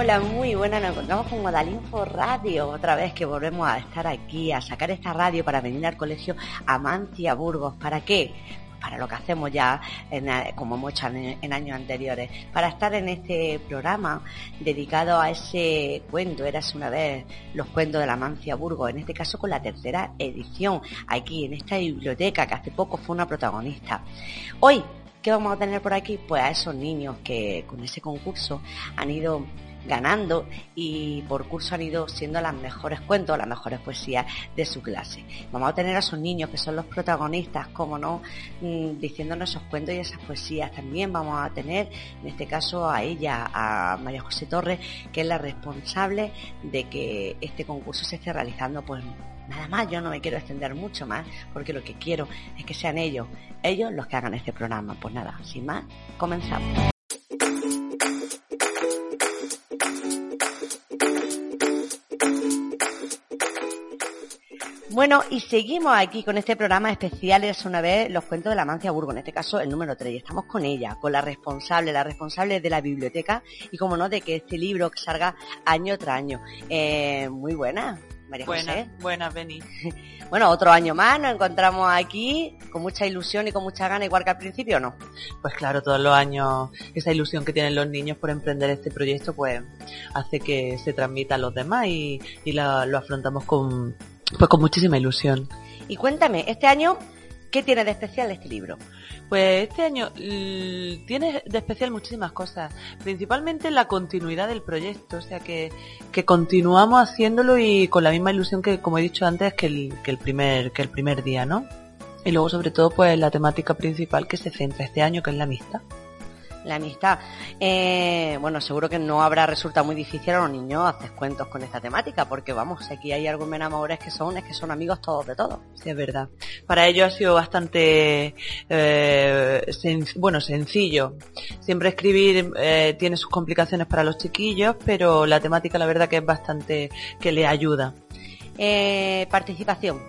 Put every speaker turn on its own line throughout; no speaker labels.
Hola, muy buenas. Nos encontramos con Guadalinfo Radio. Otra vez que volvemos a estar aquí, a sacar esta radio para venir al colegio Amancia Burgos. ¿Para qué? para lo que hacemos ya, como hemos hecho en, años anteriores, para estar en este programa dedicado a ese cuento, eras una vez los cuentos de la Mancia Burgos, en este caso con la tercera edición, aquí en esta biblioteca que hace poco fue una protagonista. Hoy, ¿qué vamos a tener por aquí? Pues a esos niños que con ese concurso han ido ganando y por curso han ido siendo las mejores cuentos, las mejores poesías de su clase. Vamos a tener a esos niños que son los protagonistas, como no, mm, diciéndonos esos cuentos y esas poesías. También vamos a tener, en este caso, a ella, a María José Torres, que es la responsable de que este concurso se esté realizando, pues nada más, yo no me quiero extender mucho más, porque lo que quiero es que sean ellos, ellos los que hagan este programa. Pues nada, sin más, comenzamos. Bueno, y seguimos aquí con este programa especial, es una vez los cuentos de la Mancia Burgo, en este caso el número 3, y estamos con ella, con la responsable, la responsable de la biblioteca, y como no, de que este libro salga año tras año. Eh, muy buena, María José.
Buenas, Beni.
Bueno, otro año más, nos encontramos aquí con mucha ilusión y con mucha gana, igual que al principio, ¿no?
Pues claro, todos los años esa ilusión que tienen los niños por emprender este proyecto, pues hace que se transmita a los demás y, lo afrontamos con, pues con muchísima ilusión.
Y cuéntame, este año, ¿qué tiene de especial este libro?
Pues este año tiene de especial muchísimas cosas, principalmente la continuidad del proyecto, o sea que, que continuamos haciéndolo y con la misma ilusión que, como he dicho antes, que el, que el primer, que el primer día, ¿no? Y luego sobre todo pues la temática principal que se centra este año, que es la amistad
la amistad. Eh, bueno, seguro que no habrá resultado muy difícil a los niños hacer cuentos con esta temática, porque vamos, aquí hay algunos enamores que son, es que son amigos todos de todos.
Sí, es verdad. Para ellos ha sido bastante, eh, bueno, sencillo. Siempre escribir eh, tiene sus complicaciones para los chiquillos, pero la temática la verdad que es bastante, que le ayuda.
participación.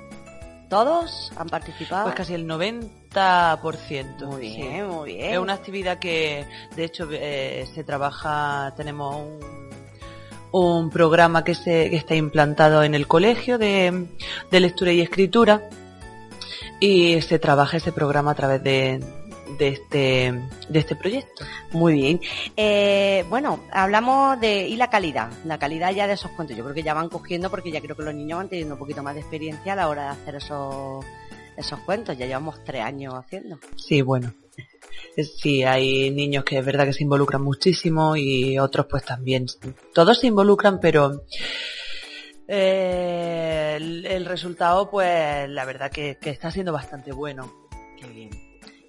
¿Todos han participado?
Pues casi el 90%.
Muy bien, muy bien.
Es una actividad que, de hecho, eh, se trabaja, tenemos un, programa que, se, está implantado en el colegio de, de lectura y escritura y se trabaja ese programa a través de, de este, de este proyecto.
Muy bien. Eh, bueno, hablamos de, y la calidad, la calidad ya de esos cuentos. Yo creo que ya van cogiendo porque ya creo que los niños van teniendo un poquito más de experiencia a la hora de hacer esos, esos cuentos. Ya llevamos tres años haciendo.
Sí, bueno. Sí, hay niños que es verdad que se involucran muchísimo y otros pues también. Todos se involucran, pero eh, el, resultado pues la verdad que, que está siendo bastante bueno.
Qué bien.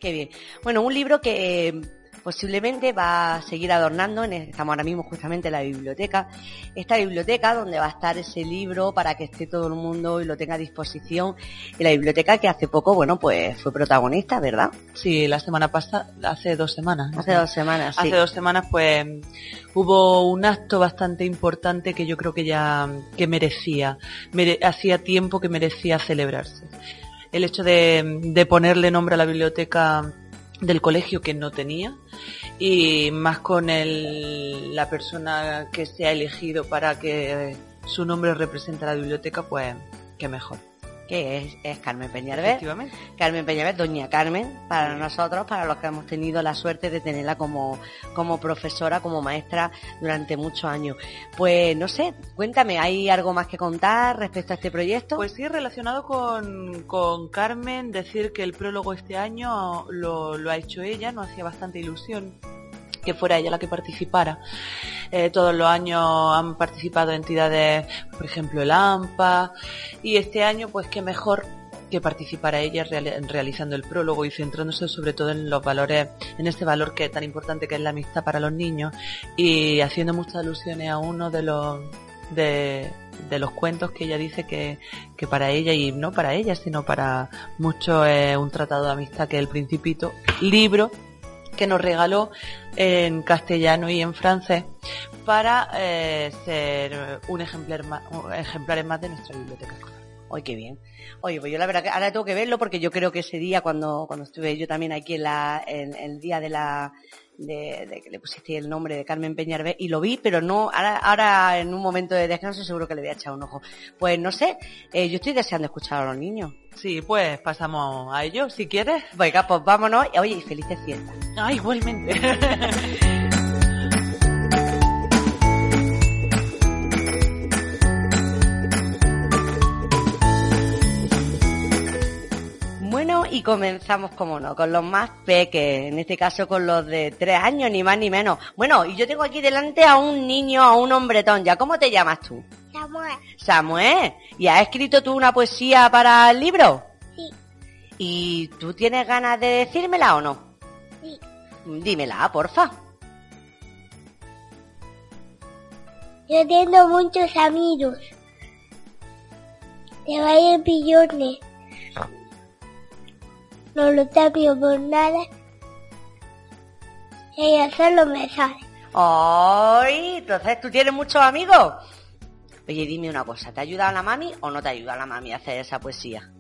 Qué bien. Bueno, un libro que posiblemente va a seguir adornando, estamos ahora mismo justamente en la biblioteca, esta biblioteca donde va a estar ese libro para que esté todo el mundo y lo tenga a disposición, en la biblioteca que hace poco, bueno, pues fue protagonista, ¿verdad?
Sí, la semana pasada, hace dos semanas.
Hace dos semanas,
sí. Hace dos semanas, pues, hubo un acto bastante importante que yo creo que ya, que merecía, hacía tiempo que merecía celebrarse el hecho de, ponerle nombre a la biblioteca del colegio que no tenía y más con el, la persona que se ha elegido para que su nombre represente la biblioteca, pues qué mejor
que es, Carmen Peñalver. Carmen Peñalver, doña Carmen, para nosotros, para los que hemos tenido la suerte de tenerla como, como profesora, como maestra durante muchos años. Pues no sé, cuéntame, ¿hay algo más que contar respecto a este proyecto?
Pues sí, relacionado con, con Carmen, decir que el prólogo este año lo, lo ha hecho ella, nos hacía bastante ilusión que fuera ella la que participara. Eh, todos los años han participado entidades, por ejemplo el AMPA, y este año pues qué mejor que participara ella realizando el prólogo y centrándose sobre todo en los valores, en este valor que es tan importante que es la amistad para los niños y haciendo muchas alusiones a uno de los de, los cuentos que ella dice que, que, para ella y no para ella sino para muchos es un tratado de amistad que es el Principito, libro que nos regaló en castellano y en francés para eh, ser un ejemplar más, ejemplares más de nuestra biblioteca
Hoy qué bien. Oye, pues yo la verdad que ahora tengo que verlo porque yo creo que ese día cuando, cuando estuve yo también aquí en la, en el día de la, de, que le pusiste el nombre de Carmen Peñarbe y lo vi, pero no, ahora, ahora en un momento de descanso seguro que le voy a echar un ojo. Pues no sé, eh, yo estoy deseando escuchar a los niños.
Sí, pues pasamos a ellos, si quieres.
Venga, pues vámonos. Oye, y felices fiestas.
Ah, igualmente.
y comenzamos, como no, con los más peques, en este caso con los de tres años, ni más ni menos. Bueno, y yo tengo aquí delante a un niño, a un hombretón ya. ¿Cómo te llamas tú?
Samuel.
Samuel. ¿Y has escrito tú una poesía para el libro?
Sí.
¿Y tú tienes ganas de decírmela o no?
Sí.
Dímela, porfa.
Yo tengo muchos amigos. Te vayan pillones. No lo cambio por nada. Ella solo me sale.
¡Ay! Entonces tú tienes muchos amigos. Oye, dime una cosa, ¿te ha ayudado la mami o no te ayuda la mami a hacer esa poesía?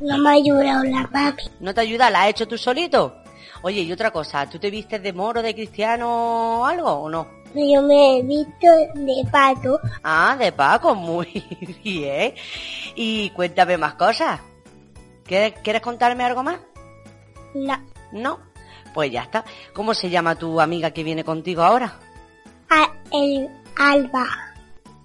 No me ha ayudado la mami.
¿No te ayuda? ¿La has hecho tú solito? Oye, y otra cosa, ¿tú te vistes de moro, de cristiano o algo o no?
Yo me he visto de pato.
Ah, de Paco, muy bien. Y cuéntame más cosas. ¿Quieres, ¿Quieres contarme algo más?
No.
¿No? Pues ya está. ¿Cómo se llama tu amiga que viene contigo ahora?
A- el alba.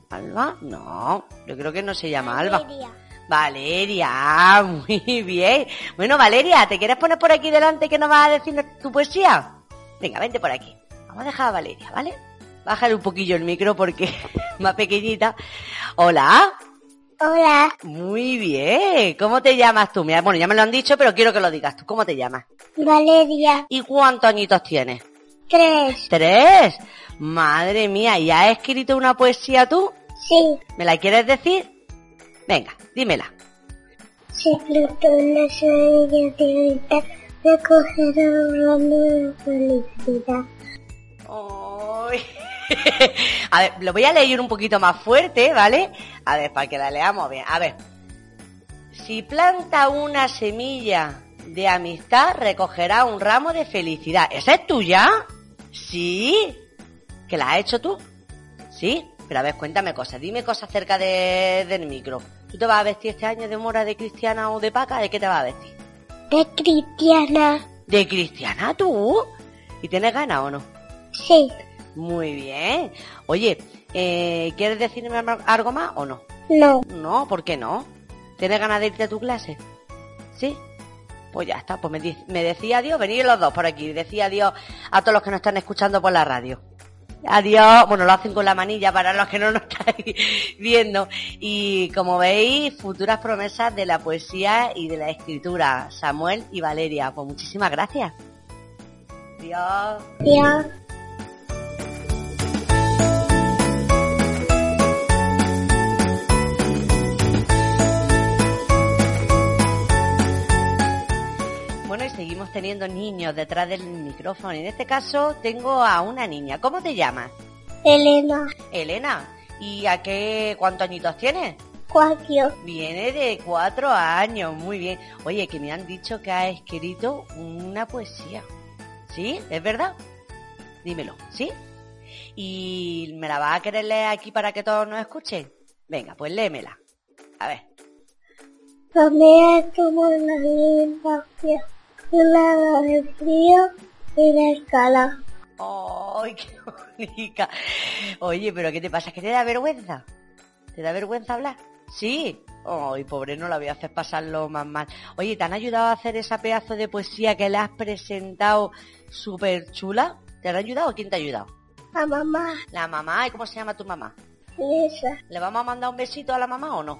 ¿Alba? No, yo creo que no se llama Alba.
Valeria.
Valeria, ah, muy bien. Bueno, Valeria, ¿te quieres poner por aquí delante que nos vas a decir tu poesía? Venga, vente por aquí. Vamos a dejar a Valeria, ¿vale? Bájale un poquillo el micro porque es más pequeñita. Hola.
Hola.
Muy bien. ¿Cómo te llamas tú? Mira, bueno, ya me lo han dicho, pero quiero que lo digas tú. ¿Cómo te llamas?
Valeria.
¿Y cuántos añitos tienes?
Tres.
Tres. Madre mía, ¿y has escrito una poesía tú?
Sí.
¿Me la quieres decir? Venga, dímela.
Se flotó en la semilla de ahorita. Recogerá un ramo de felicidad.
Ay. A ver, lo voy a leer un poquito más fuerte, ¿vale? A ver, para que la leamos bien. A ver. Si planta una semilla de amistad, recogerá un ramo de felicidad. ¿Esa es tuya? Sí. ¿Que la has hecho tú? Sí. Pero a ver, cuéntame cosas. Dime cosas cerca de- del micro. ¿Tú te vas a vestir este año de mora, de cristiana o de paca? ¿De qué te vas a vestir?
De cristiana.
¿De cristiana tú? ¿Y tienes ganas o no?
Sí.
Muy bien. Oye, eh, ¿quieres decirme algo más o no?
No.
No, ¿por qué no? ¿Tienes ganas de irte a tu clase? ¿Sí? Pues ya está, pues me, decía adiós, venid los dos por aquí, decía adiós a todos los que nos están escuchando por la radio. Adiós, bueno, lo hacen con la manilla para los que no nos estáis viendo. Y como veis, futuras promesas de la poesía y de la escritura, Samuel y Valeria. Pues muchísimas gracias. Adiós.
Ya.
Seguimos teniendo niños detrás del micrófono. En este caso tengo a una niña. ¿Cómo te llamas?
Elena.
Elena. ¿Y a qué cuántos añitos tienes?
Cuatro.
Viene de cuatro años. Muy bien. Oye, que me han dicho que ha escrito una poesía. ¿Sí? ¿Es verdad? Dímelo. ¿Sí? ¿Y me la vas a querer leer aquí para que todos nos escuchen? Venga, pues léemela. A ver.
Romea como linda una de frío y de escala.
¡Ay, qué bonita! Oye, ¿pero qué te pasa? ¿Que te da vergüenza? ¿Te da vergüenza hablar? Sí. Ay, pobre, no la voy a hacer pasarlo más mal. Oye, ¿te han ayudado a hacer esa pedazo de poesía que le has presentado súper chula? ¿Te han ayudado? ¿Quién te ha ayudado?
A mamá.
La mamá. ¿Y cómo se llama tu mamá?
Esa.
¿Le vamos a mandar un besito a la mamá o no?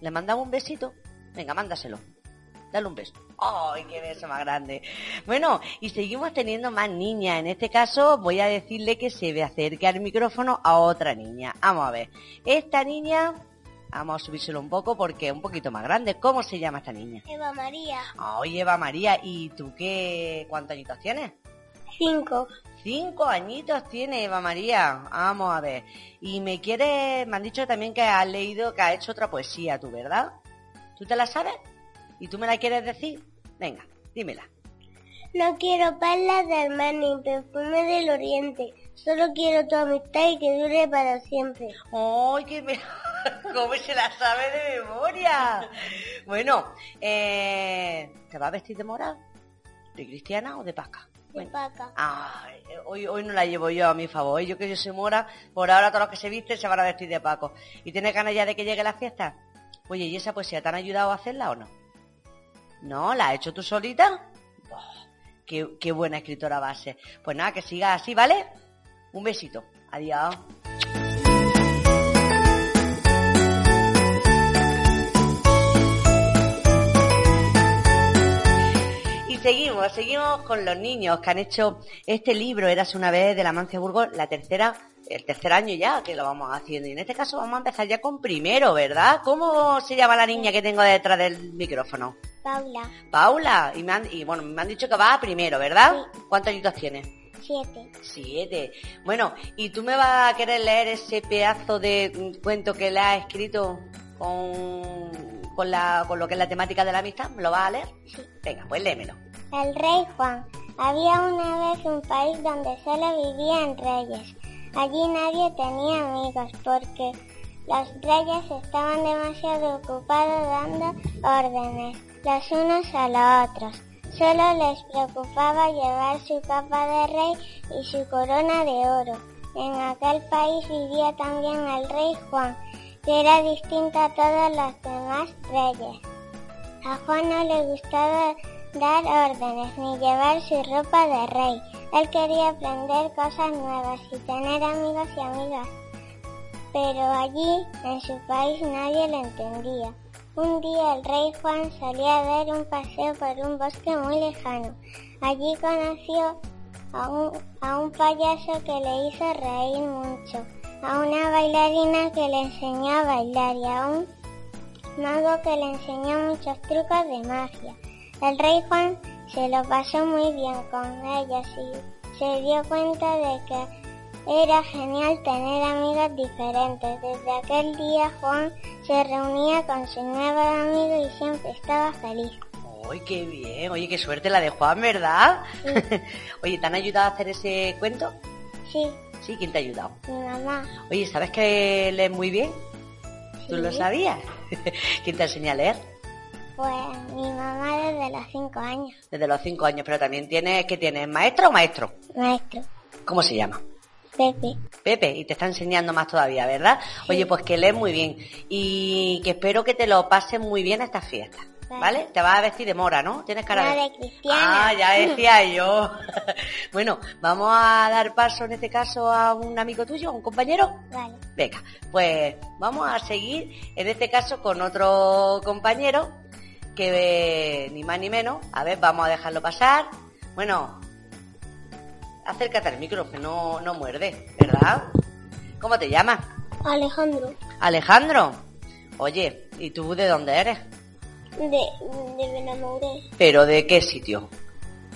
¿Le mandamos un besito? Venga, mándaselo. Dale un beso. ¡Ay, qué beso más grande! Bueno, y seguimos teniendo más niñas. En este caso voy a decirle que se me acerque al micrófono a otra niña. Vamos a ver. Esta niña, vamos a subírselo un poco porque es un poquito más grande. ¿Cómo se llama esta niña?
Eva María.
Ay, Eva María. ¿Y tú qué? ¿Cuántos añitos tienes?
Cinco.
Cinco añitos tiene Eva María. Vamos a ver. Y me quiere, me han dicho también que has leído, que has hecho otra poesía, tú, ¿verdad? ¿Tú te la sabes? ¿Y tú me la quieres decir? Venga, dímela.
No quiero perlas del mar ni perfume del oriente. Solo quiero tu amistad y que dure para siempre.
¡Ay, qué me... ¿Cómo se la sabe de memoria? Bueno, eh, ¿te vas a vestir de morado? ¿De cristiana o de pasca?
De paca.
Ay, hoy, hoy no la llevo yo a mi favor. Yo que yo soy mora, por ahora todos los que se visten se van a vestir de Paco. ¿Y tienes ganas ya de que llegue la fiesta? Oye, ¿y esa poesía te han ayudado a hacerla o no? ¿No? ¿La has hecho tú solita? Oh, qué, buena escritora va a ser. Pues nada, que siga así, ¿vale? Un besito. Adiós. Y seguimos, seguimos con los niños que han hecho este libro, Eras una vez de la Mancia Burgos, la tercera, el tercer año ya que lo vamos haciendo. Y en este caso vamos a empezar ya con primero, ¿verdad? ¿Cómo se llama la niña que tengo detrás del micrófono?
Paula.
Paula. Y, me han, y bueno, me han dicho que va a primero, ¿verdad? ¿Cuántos añitos tienes?
Siete.
Siete. Bueno, ¿y tú me vas a querer leer ese pedazo de mm, cuento que le has escrito con, con, la, con lo que es la temática de la amistad? ¿Me lo vas a leer?
Sí.
Venga, pues léemelo.
El rey Juan. Había una vez un país donde solo vivían reyes. Allí nadie tenía amigos porque los reyes estaban demasiado ocupados dando órdenes los unos a los otros. Solo les preocupaba llevar su capa de rey y su corona de oro. En aquel país vivía también el rey Juan, que era distinto a todos los demás reyes. A Juan no le gustaba dar órdenes ni llevar su ropa de rey. Él quería aprender cosas nuevas y tener amigos y amigas. Pero allí, en su país, nadie le entendía. Un día el rey Juan salía a dar un paseo por un bosque muy lejano. Allí conoció a un, a un payaso que le hizo reír mucho, a una bailarina que le enseñó a bailar y a un mago que le enseñó muchos trucos de magia. El rey Juan se lo pasó muy bien con ellos y se dio cuenta de que era genial tener amigas diferentes. Desde aquel día Juan se reunía con su nuevo amigo y siempre estaba feliz.
¡Ay, qué bien! Oye, qué suerte la de Juan, ¿verdad? Oye, ¿te han ayudado a hacer ese cuento?
Sí,
Sí, ¿quién te ha ayudado?
mi mamá.
Oye, ¿sabes que lees muy bien? ¿Tú
Sí.
lo sabías? ¿Quién te enseña a leer?
Pues mi mamá desde los cinco años.
Desde los cinco años, pero también tienes, ¿qué tienes? ¿Maestra o maestro?
Maestro,
¿Cómo se llama?
Pepe.
Pepe, y te está enseñando más todavía, ¿verdad? Oye, pues que lees muy bien y que espero que te lo pases muy bien esta fiesta,
Vale.
¿vale? Te vas a vestir de mora, ¿no? Tienes cara de...
de cristiana.
Ah, ya decía yo. bueno, vamos a dar paso en este caso a un amigo tuyo, a un compañero.
Vale.
Venga, pues vamos a seguir en este caso con otro compañero que eh, ni más ni menos, a ver, vamos a dejarlo pasar. Bueno, acércate al micro, que no, no muerde, ¿verdad? ¿Cómo te llamas?
Alejandro,
Alejandro. Oye, ¿y tú de dónde eres?
de, de Benamoré,
¿Pero de qué sitio?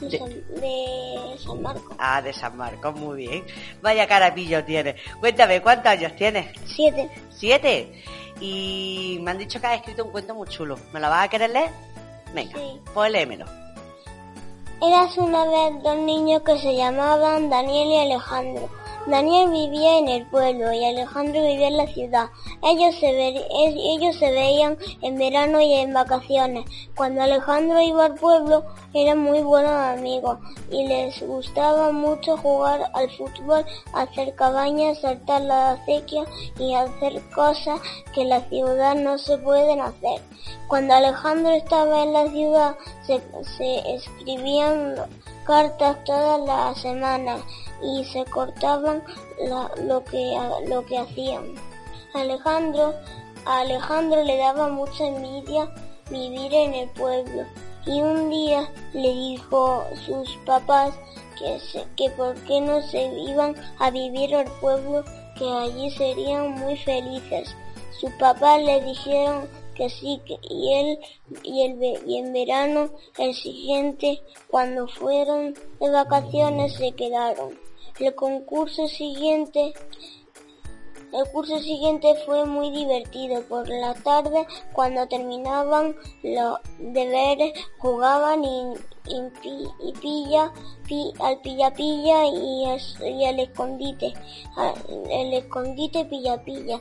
de,
De-
San, de San Marcos.
Ah, de San Marcos, muy bien. Vaya carapillo tienes. Cuéntame, ¿cuántos años tienes?
Siete.
Siete. Y me han dicho que has escrito un cuento muy chulo. ¿Me lo vas a querer leer? Venga,
Sí.
pues léemelo.
Eras una vez dos niños que se llamaban Daniel y Alejandro. Daniel vivía en el pueblo y Alejandro vivía en la ciudad. Ellos se, veían en verano y en vacaciones. Cuando Alejandro iba al pueblo eran muy buenos amigos y les gustaba mucho jugar al fútbol, hacer cabañas, saltar la acequia y hacer cosas que en la ciudad no se pueden hacer. Cuando Alejandro estaba en la ciudad se, se escribían cartas todas las semanas y se cortaban lo, que, lo que hacían. Alejandro, a Alejandro le daba mucha envidia vivir en el pueblo y un día le dijo sus papás que, que por qué no se iban a vivir al pueblo que allí serían muy felices. Sus papás le dijeron que sí que, y y, el, y en verano el siguiente cuando fueron de vacaciones se quedaron.
El concurso siguiente el curso siguiente fue muy divertido. Por la tarde, cuando terminaban los deberes, jugaban y, y, pilla, al pilla pilla y, y el escondite. El escondite pilla pilla.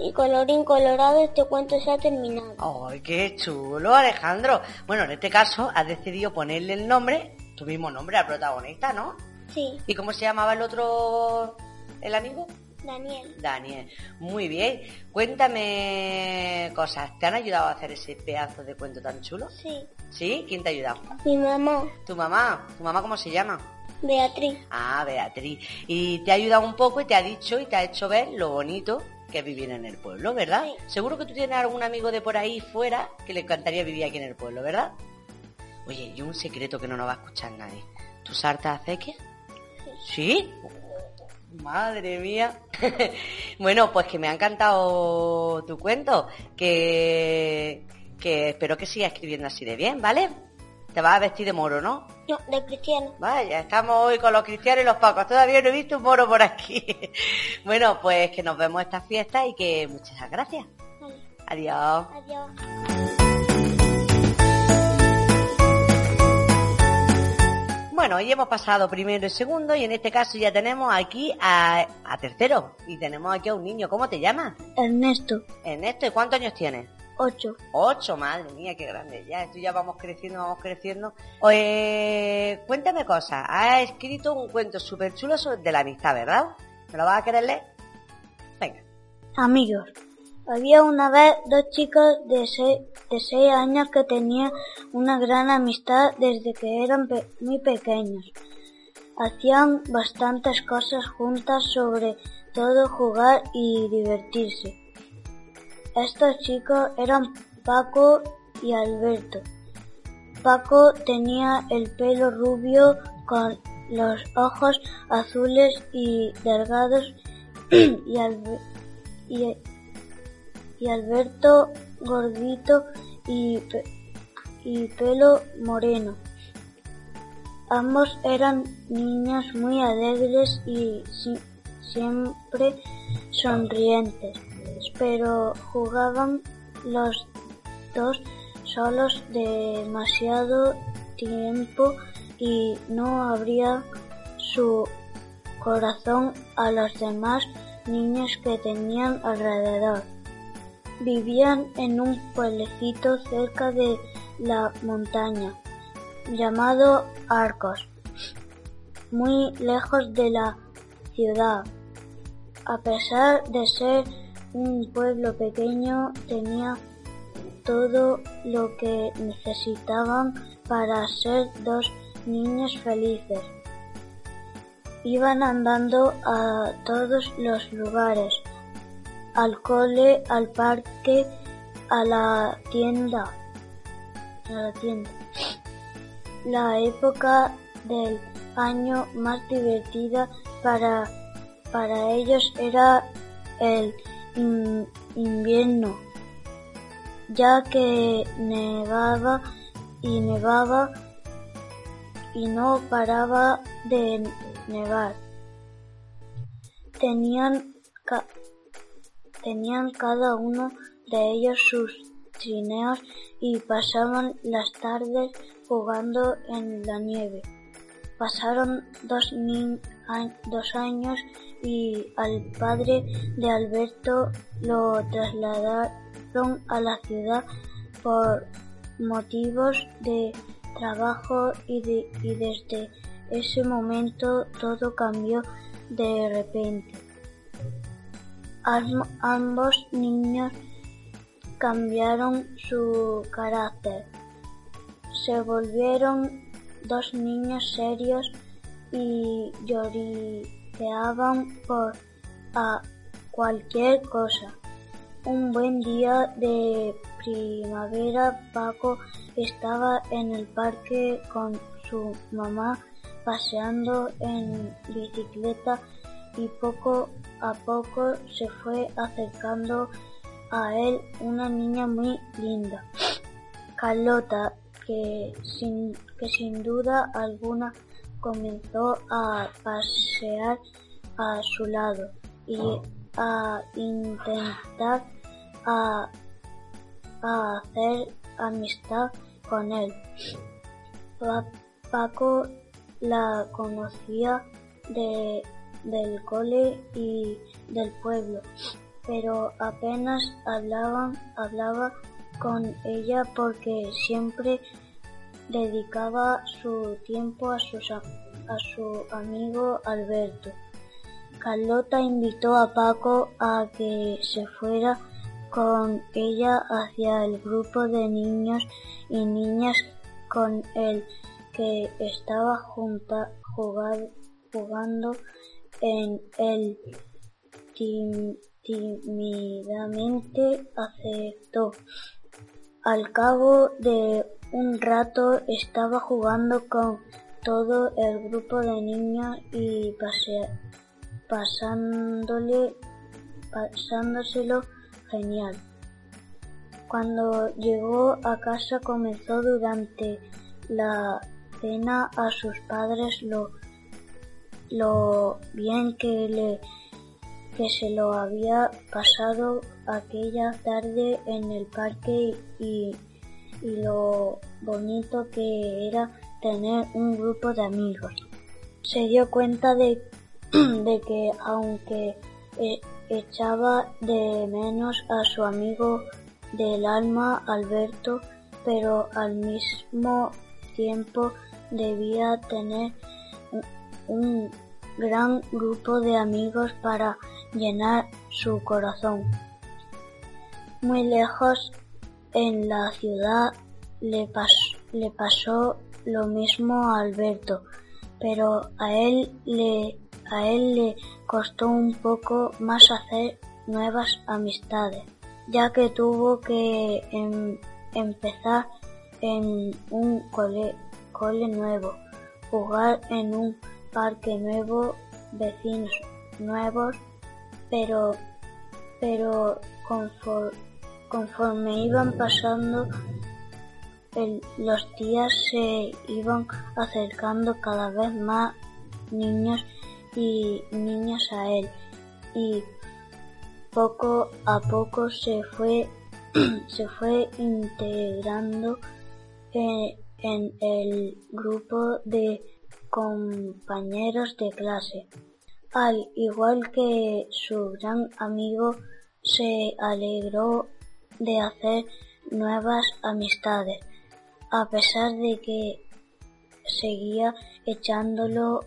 Y colorín colorado, este cuento se ha terminado.
¡Ay, qué chulo, Alejandro! Bueno, en este caso has decidido ponerle el nombre, tu mismo nombre al protagonista, ¿no?
Sí.
¿Y cómo se llamaba el otro, el amigo?
Daniel.
Daniel, muy bien. Cuéntame cosas. ¿Te han ayudado a hacer ese pedazo de cuento tan chulo?
Sí.
¿Sí? ¿Quién te ha ayudado?
Mi mamá.
¿Tu mamá? ¿Tu mamá cómo se llama?
Beatriz.
Ah, Beatriz. Y te ha ayudado un poco y te ha dicho y te ha hecho ver lo bonito que vivir en el pueblo, ¿verdad?
Sí.
Seguro que tú tienes algún amigo de por ahí fuera que le encantaría vivir aquí en el pueblo, ¿verdad? Oye, y un secreto que no nos va a escuchar nadie. ¿Tú sartas acequias?
Sí.
¿Sí? Madre mía. bueno, pues que me ha encantado tu cuento. Que, que espero que siga escribiendo así de bien, ¿vale? Te vas a vestir de moro, ¿no?
No, de cristiano.
Vaya, estamos hoy con los cristianos y los pacos. Todavía no he visto un moro por aquí. bueno, pues que nos vemos esta fiesta y que muchas gracias.
Vale.
Adiós.
Adiós.
Bueno, hoy hemos pasado primero y segundo y en este caso ya tenemos aquí a, a tercero. Y tenemos aquí a un niño. ¿Cómo te llamas?
Ernesto,
Ernesto, ¿y cuántos años tienes?
8.
Ocho, madre mía, qué grande. Ya, esto ya vamos creciendo, vamos creciendo. Oye, cuéntame cosas. Has escrito un cuento súper chulo sobre de la amistad, ¿verdad? ¿Me lo vas a querer leer? Venga.
Amigos. Había una vez dos chicos de seis, de seis años que tenían una gran amistad desde que eran pe- muy pequeños. Hacían bastantes cosas juntas, sobre todo jugar y divertirse. Estos chicos eran Paco y Alberto. Paco tenía el pelo rubio con los ojos azules y delgados y, Albe- y, y Alberto gordito y, y pelo moreno. Ambos eran niños muy alegres y si- siempre sonrientes, pero jugaban los dos solos demasiado tiempo y no abría su corazón a los demás niños que tenían alrededor. Vivían en un pueblecito cerca de la montaña llamado Arcos, muy lejos de la ciudad. A pesar de ser un pueblo pequeño, tenía todo lo que necesitaban para ser dos niños felices. Iban andando a todos los lugares, al cole, al parque, a la tienda, a la tienda. La época del año más divertida para, para ellos era el in- invierno, ya que nevaba y nevaba y no paraba de nevar. Tenían, tenían cada uno de ellos sus trineos y pasaban las tardes jugando en la nieve. Pasaron dos, ni- dos años y al padre de Alberto lo trasladaron a la ciudad por motivos de trabajo y, de- y desde ese momento todo cambió de repente. Am- ambos niños cambiaron su carácter. Se volvieron dos niños serios y lloriqueaban por a cualquier cosa. Un buen día de primavera Paco estaba en el parque con su mamá paseando en bicicleta y poco a poco se fue acercando a él una niña muy linda, Carlota, que sin, que sin duda alguna comenzó a pasear a su lado y a intentar a, hacer amistad con él. Paco la conocía de, del cole y del pueblo, pero apenas hablaban, hablaba con ella porque siempre dedicaba su tiempo a, a su amigo Alberto. Carlota invitó a Paco a que se fuera con ella hacia el grupo de niños y niñas con el que estaba junta, jugando en él. Tímidamente aceptó. Al cabo de un rato estaba jugando con todo el grupo de niños y pasándole, pasándoselo genial. Cuando llegó a casa comenzó durante la cena a sus padres lo, lo bien que le que se lo había pasado aquella tarde en el parque y, y lo bonito que era tener un grupo de amigos. Se dio cuenta de, de que aunque eh, echaba de menos a su amigo del alma Alberto, pero al mismo tiempo debía tener un gran grupo de amigos para llenar su corazón. Muy lejos en la ciudad le, le pasó lo mismo a Alberto, pero a él le, a él le costó un poco más hacer nuevas amistades, ya que tuvo que em, empezar en un cole, cole nuevo, jugar en un parque nuevo, vecinos nuevos, pero, pero conforme iban pasando los días se iban acercando cada vez más niños y niñas a él y poco a poco se fue se fue integrando en, en el grupo de compañeros de clase. Al igual que su gran amigo, se alegró de hacer nuevas amistades a pesar de que seguía echándolo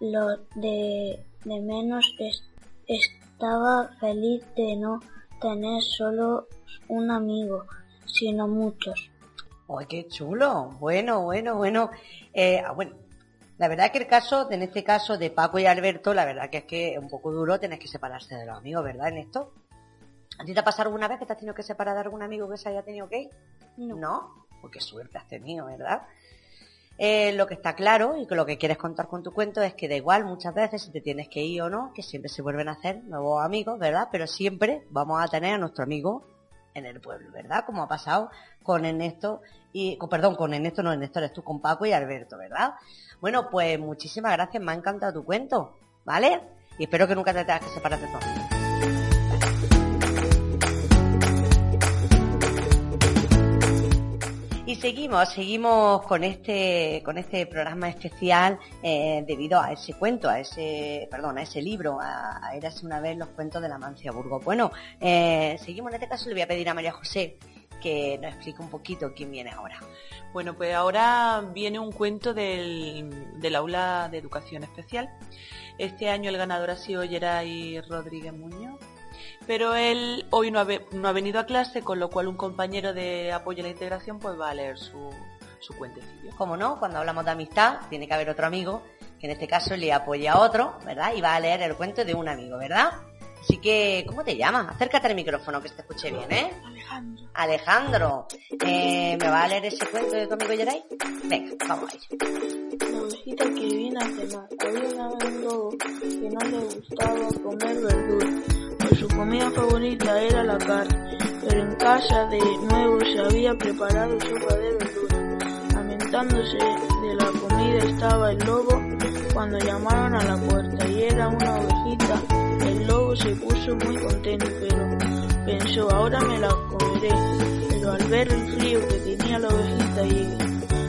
lo de, menos, estaba feliz de no tener solo un amigo, sino muchos.
¡Ay, qué chulo! Bueno, bueno, bueno. Eh, ah, bueno, la verdad que el caso, en este caso de Paco y Alberto, la verdad que es que es un poco duro tener que separarse de los amigos, ¿verdad, en esto? ¿A ti te ha pasado alguna vez que te has tenido que separar de algún amigo que se haya tenido que ir? No. ¿No? qué suerte has tenido, ¿verdad? Eh, lo que está claro y que lo que quieres contar con tu cuento es que da igual muchas veces si te tienes que ir o no, que siempre se vuelven a hacer nuevos amigos, ¿verdad? Pero siempre vamos a tener a nuestro amigo en el pueblo, ¿verdad? Como ha pasado con Ernesto y, perdón, con Ernesto, no, Ernesto eres tú, con Paco y Alberto, ¿verdad? Bueno, pues muchísimas gracias, me ha encantado tu cuento, ¿vale? Y espero que nunca te tengas que separar de tu amigo. Y seguimos, seguimos con este, con este programa especial eh, debido a ese cuento, a ese, perdón, a ese libro, a, a Érase una vez los cuentos de la Mancia Burgos. Bueno, eh, seguimos, en este caso le voy a pedir a María José que nos explique un poquito quién viene ahora.
Bueno, pues ahora viene un cuento del, del aula de educación especial. Este año el ganador ha sido Geray Rodríguez Muñoz pero él hoy no ha, venido a clase, con lo cual un compañero de apoyo a la integración pues va a leer su, su cuentecillo.
Como no, cuando hablamos de amistad, tiene que haber otro amigo, que en este caso le apoya a otro, ¿verdad? Y va a leer el cuento de un amigo, ¿verdad? Así que, ¿cómo te llamas? Acércate al micrófono que se te escuche bien, ¿eh?
Alejandro.
Alejandro, eh, ¿me va a leer ese cuento de tu amigo Yeray? Venga, vamos a ir.
La ovejita que viene a cenar. Había una vez un lobo que no le gustaba comer verduras su comida favorita era la carne, pero en casa de nuevo se había preparado sopa de verduras. Lamentándose de la comida estaba el lobo cuando llamaron a la puerta y era una ovejita. El lobo se puso muy contento, pero pensó, ahora me la comeré. Pero al ver el frío que tenía la ovejita y,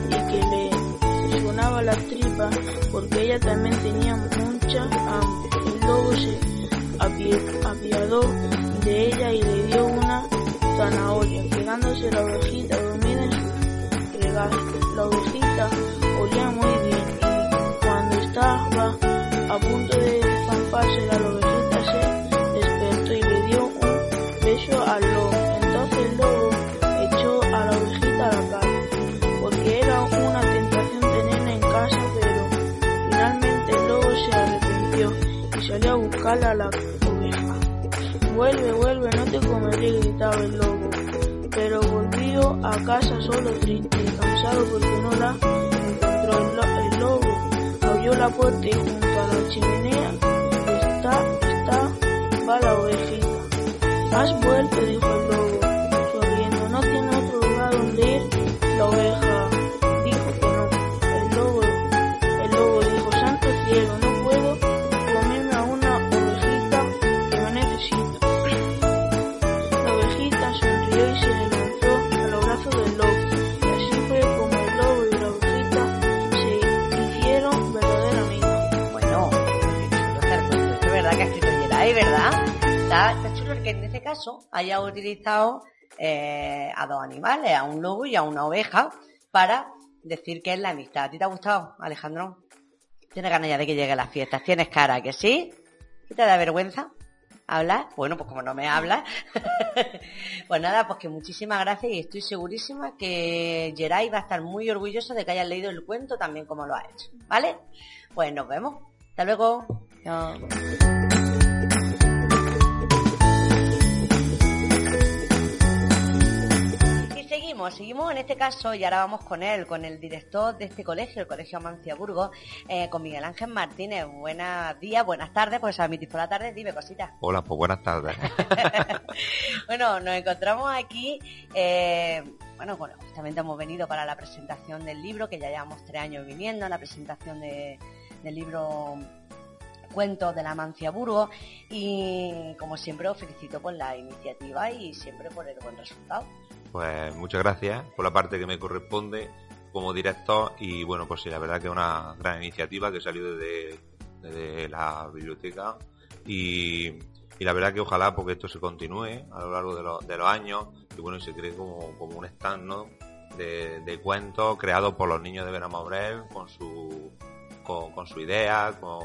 y que le sonaba la tripa, porque ella también tenía mucha hambre, el lobo se apiadó de ella y le dio una zanahoria, quedándose la ovejita dormida en su regazo. La ovejita olía muy bien y cuando estaba a punto de zamparse la ovejita se despertó y le dio un beso al lobo. La oveja. Vuelve, vuelve, no te comeré, gritaba el lobo, pero volvió a casa solo triste cansado porque no la encontró el lobo. Abrió la puerta y junto a la chimenea está, está, va la ovejita. Has vuelto, dijo el lobo,
haya utilizado eh, a dos animales, a un lobo y a una oveja, para decir que es la amistad. ¿A ti te ha gustado, Alejandro? ¿Tienes ganas ya de que llegue las fiestas? ¿Tienes cara que sí? ¿Qué te da vergüenza? ¿Hablar? Bueno, pues como no me hablas. pues nada, pues que muchísimas gracias y estoy segurísima que Geray va a estar muy orgulloso de que hayas leído el cuento también como lo ha hecho. ¿Vale? Pues nos vemos. Hasta luego. Chao. Seguimos, seguimos en este caso y ahora vamos con él, con el director de este colegio, el Colegio Amancia Burgos, eh, con Miguel Ángel Martínez. Buenos días, buenas tardes, pues a emitir por la tarde, dime cositas.
Hola, pues buenas tardes.
bueno, nos encontramos aquí, eh, bueno, bueno, justamente hemos venido para la presentación del libro, que ya llevamos tres años viniendo, la presentación de- del libro Cuentos de la Mancia Burgos y como siempre os felicito por la iniciativa y siempre por el buen resultado.
Pues muchas gracias por la parte que me corresponde como director y bueno, pues sí, la verdad que es una gran iniciativa que salió desde, desde la biblioteca y, y la verdad que ojalá porque esto se continúe a lo largo de, los- de los años y bueno, y se cree como, como un stand de, de cuentos creados por los niños de Benamobrel con su, con, con su idea, con,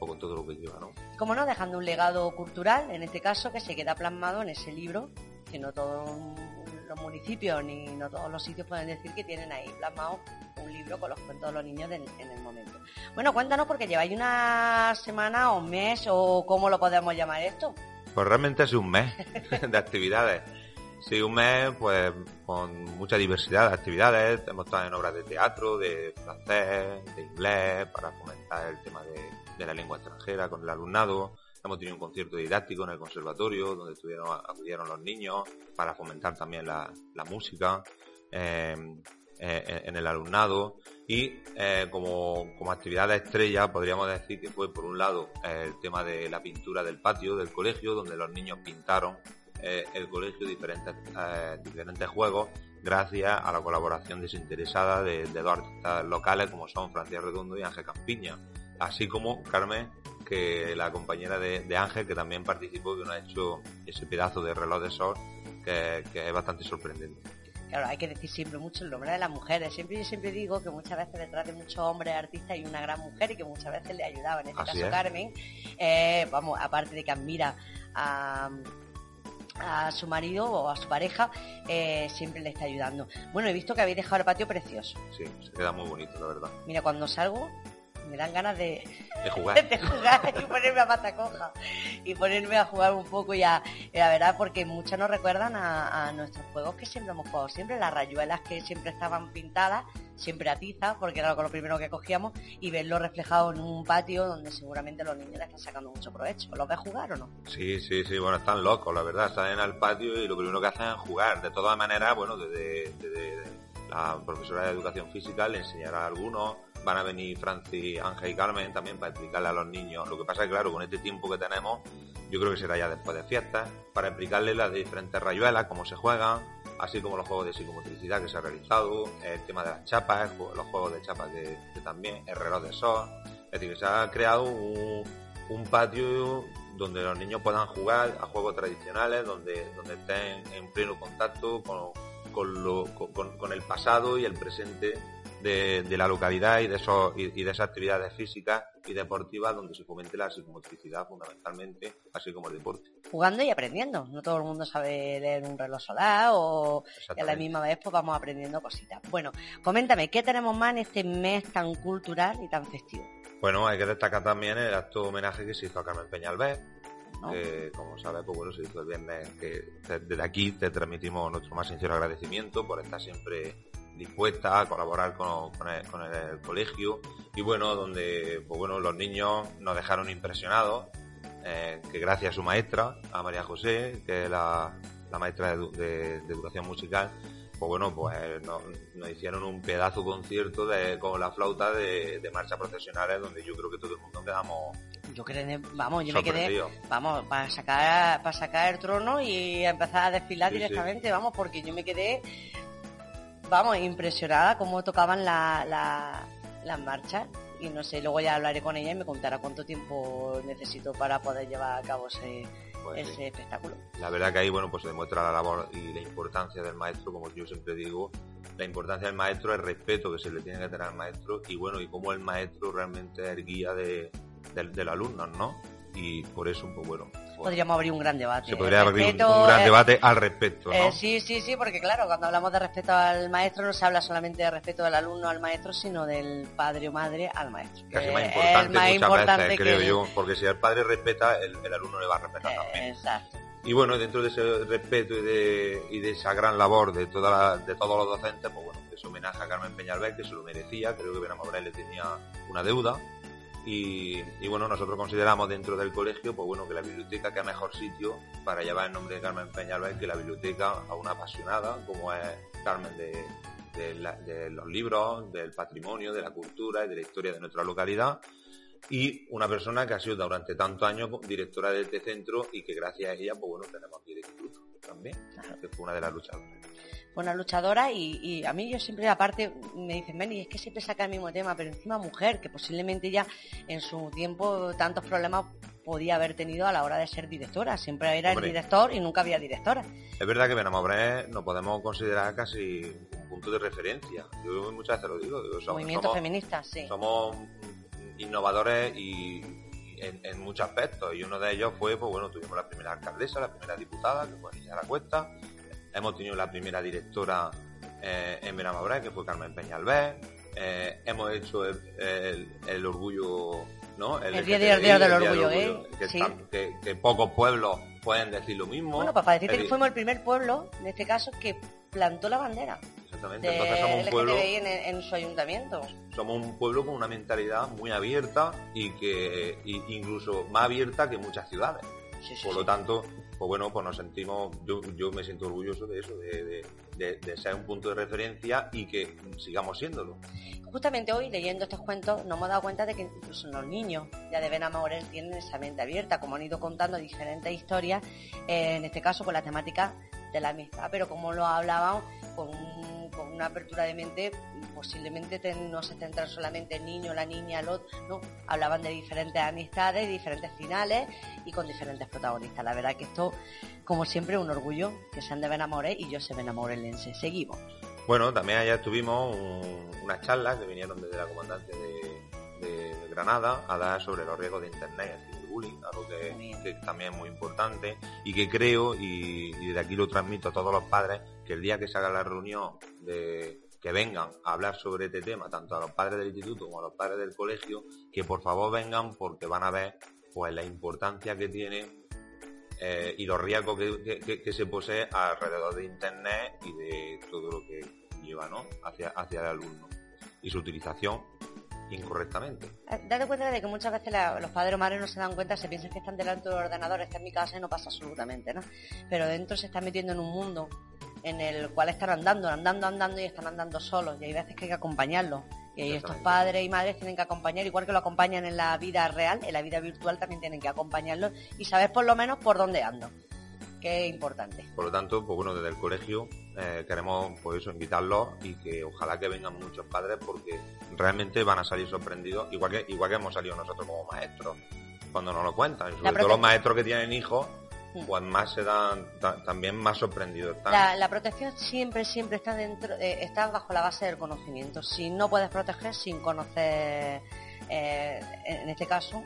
con todo lo que lleva, ¿no?
Como no, dejando un legado cultural, en este caso, que se queda plasmado en ese libro, que no todos municipios ni no todos los sitios pueden decir que tienen ahí plasmado un libro con los cuentos de los niños del- en el momento. Bueno, cuéntanos porque lleváis una semana o un mes o cómo lo podemos llamar esto.
Pues realmente sido un mes de actividades. Sí, un mes pues con mucha diversidad de actividades. Hemos estado en obras de teatro, de francés, de inglés, para fomentar el tema de, de la lengua extranjera con el alumnado. Hemos tenido un concierto didáctico en el conservatorio donde acudieron los niños para fomentar también la, música eh, eh, en el alumnado. Y eh, como, como actividad estrella podríamos decir que fue por un lado el tema de la pintura del patio del colegio donde los niños pintaron el colegio diferentes, diferentes juegos gracias a la colaboración desinteresada de, de dos artistas locales como son Francia Redondo y Ángel Campiña. Así como Carmen, que la compañera de, de Ángel, que también participó, que nos ha hecho ese pedazo de reloj de sol que, que es bastante sorprendente.
Claro, hay que decir siempre mucho el nombre de las mujeres. Siempre yo siempre digo que muchas veces detrás de muchos hombres artistas hay una gran mujer y que muchas veces le ayudaba. En este
Así
caso
es.
Carmen, eh, vamos, aparte de que admira a, a su marido o a su pareja, eh, siempre le está ayudando. Bueno, he visto que habéis dejado el patio precioso.
Sí, se queda muy bonito, la verdad.
Mira, cuando salgo me dan ganas de,
De jugar.
de jugar y ponerme a pata coja y ponerme a jugar un poco ya la verdad porque muchas nos recuerdan a, a nuestros juegos que siempre hemos jugado siempre las rayuelas que siempre estaban pintadas siempre a tiza porque era lo primero que cogíamos y verlo reflejado en un patio donde seguramente los niños le están sacando mucho provecho ¿los ves jugar o no?
Sí, sí, sí, bueno, están locos, la verdad, salen al patio y lo primero que hacen es jugar. De todas maneras, bueno, desde, desde la profesora de educación física le enseñará a algunos, van a venir Francis, Ángel y Carmen también para explicarle a los niños. Lo que pasa es que, claro, con este tiempo que tenemos, yo creo que será ya después de fiestas, para explicarles las diferentes rayuelas, cómo se juegan, así como los juegos de psicomotricidad que se ha realizado, el tema de las chapas, los juegos de chapas que, también, el reloj de sol. Es decir, que se ha creado un, un patio donde los niños puedan jugar a juegos tradicionales, donde, donde estén en pleno contacto con, con, lo, con, el pasado y el presente de, la localidad y de, esos, y, de esas actividades físicas y deportivas donde se fomente la psicomotricidad fundamentalmente, así como el deporte.
Jugando y aprendiendo. No todo el mundo sabe leer un reloj solar o a la misma vez pues vamos aprendiendo cositas. Bueno, coméntame, ¿qué tenemos más en este mes tan cultural y tan festivo?
Bueno, hay que destacar también el acto homenaje que se hizo a Carmen Peñalver, que como sabes, pues bueno, se hizo el viernes, que desde aquí te transmitimos nuestro más sincero agradecimiento por estar siempre dispuesta a colaborar con, el, colegio. Y bueno, donde pues bueno, los niños nos dejaron impresionados, eh, que gracias a su maestra, a María José, que es la, maestra de educación musical, pues bueno, pues nos, hicieron un pedazo concierto de, con la flauta de, marcha profesionales donde yo creo que todo el mundo quedamos
yo creo vamos yo me quedé vamos para sacar para sacar el trono y empezar a desfilar directamente vamos porque yo me quedé vamos impresionada cómo tocaban la, la, las marchas. Y no sé luego ya hablaré con ella y me contará cuánto tiempo necesito para poder llevar a cabo ese pues ese espectáculo.
La verdad que ahí, bueno, pues se demuestra la labor y la importancia del maestro, como yo siempre digo, la importancia del maestro, el respeto que se le tiene que tener al maestro y bueno, y cómo el maestro realmente es el guía de, del alumno, ¿no? y por eso, pues bueno.
Podríamos abrir un gran debate.
Se podría abrir un, gran eh, debate al respecto. ¿no?
Eh, sí, sí, sí, porque claro, cuando hablamos de respeto al maestro no se habla solamente de respeto del alumno al maestro, sino del padre o madre al maestro.
Casi más importante muchas importante veces, creo yo, porque si el padre respeta, el, alumno le va a respetar eh, también.
Exacto.
Y bueno, dentro de ese respeto y de, y de esa gran labor de, toda de todos los docentes, pues bueno, ese homenaje a Carmen Peñalver, que se lo merecía, creo que Verán le tenía una deuda, y, bueno, nosotros consideramos dentro del colegio, pues bueno, que la biblioteca que mejor sitio para llevar el nombre de Carmen Peñalba que la biblioteca a una apasionada como es Carmen de, de, los libros, del patrimonio, de la cultura y de la historia de nuestra localidad y una persona que ha sido durante tantos años directora de este centro y que gracias a ella, pues bueno, tenemos aquí el instituto también, que fue una de las luchadoras
buena luchadora y, a mí yo siempre aparte me dicen, Benny, es que siempre saca el mismo tema, pero encima mujer, que posiblemente ya en su tiempo tantos problemas podía haber tenido a la hora de ser directora. Siempre era el director y nunca había directora.
Es verdad que Benamobre no podemos considerar casi un punto de referencia. Yo muchas veces lo digo.
somos, Movimiento feminista, sí.
Somos innovadores y, en, muchos aspectos y uno de ellos fue, pues bueno, tuvimos la primera alcaldesa, la primera diputada, que fue Niña La Cuesta, Hemos tenido la primera directora eh, en Benamabra, que fue Carmen Peñalver. Eh, hemos hecho el, orgullo, ¿no?
El, día, del orgullo, ¿eh?
Que, pocos pueblos pueden decir lo mismo.
Bueno, para decirte que fuimos el primer pueblo, en este caso, que plantó la bandera.
Exactamente, entonces somos un pueblo.
En, su ayuntamiento.
Somos un pueblo con una mentalidad muy abierta y que incluso más abierta que muchas ciudades. Por lo tanto, pues bueno, pues nos sentimos, yo, me siento orgulloso de eso, de, ser un punto de referencia y que sigamos siéndolo.
Justamente hoy, leyendo estos cuentos, nos hemos dado cuenta de que incluso los niños ya de Vena tienen esa mente abierta, como han ido contando diferentes historias, eh, en este caso con la temática de la amistad, pero como lo hablábamos, con, con una apertura de mente posiblemente no se centran solamente el niño, la niña, el no, hablaban de diferentes amistades, diferentes finales y con diferentes protagonistas. La verdad que esto, como siempre, un orgullo que sean de Benamore y yo se Benamorelense. Seguimos.
Bueno, también allá tuvimos unas charlas que vinieron desde la comandante de, Granada a dar sobre los riesgos de Internet bullying, algo que, también es muy importante y que creo, y, y de aquí lo transmito a todos los padres, que el día que se haga la reunión de, que vengan a hablar sobre este tema, tanto a los padres del instituto como a los padres del colegio, que por favor vengan porque van a ver pues la importancia que tiene eh, y los riesgos que, se posee alrededor de internet y de todo lo que lleva ¿no? hacia, hacia el alumno y su utilización incorrectamente.
Eh, date cuenta de que muchas veces los padres o madres no se dan cuenta, se piensan que están delante del ordenador, está en mi casa y no pasa absolutamente, ¿no? Pero dentro se está metiendo en un mundo en el cual están andando, andando, andando y están andando solos. Y hay veces que hay que acompañarlos. Y ahí estos padres y madres tienen que acompañar, igual que lo acompañan en la vida real, en la vida virtual también tienen que acompañarlos y saber por lo menos por dónde ando que es importante.
Por lo tanto, pues bueno, desde el colegio eh, queremos pues eso, invitarlos y que ojalá que vengan muchos padres porque realmente van a salir sorprendidos, igual que, igual que hemos salido nosotros como maestros cuando nos lo cuentan. Y sobre todo los maestros que tienen hijos, mm. pues más se dan también más sorprendidos.
La, protección siempre, siempre está dentro, eh, está bajo la base del conocimiento. Si no puedes proteger sin conocer, eh, en este caso,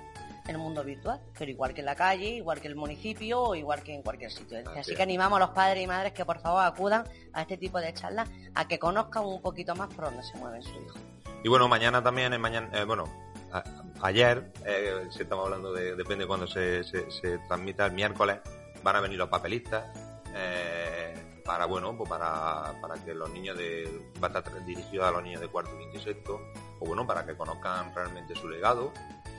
en el mundo virtual, pero igual que en la calle, igual que en el municipio o igual que en cualquier sitio. Así, que animamos a los padres y madres que por favor acudan a este tipo de charlas, a que conozcan un poquito más por dónde se mueve su hijo.
Y bueno, mañana también, en mañana, eh, bueno, ayer, eh, si estamos hablando de, depende de cuando se, se, transmita, el miércoles, van a venir los papelistas. Eh, para bueno pues para, para que los niños de va a estar dirigido a los niños de cuarto, quinto y sexto o bueno para que conozcan realmente su legado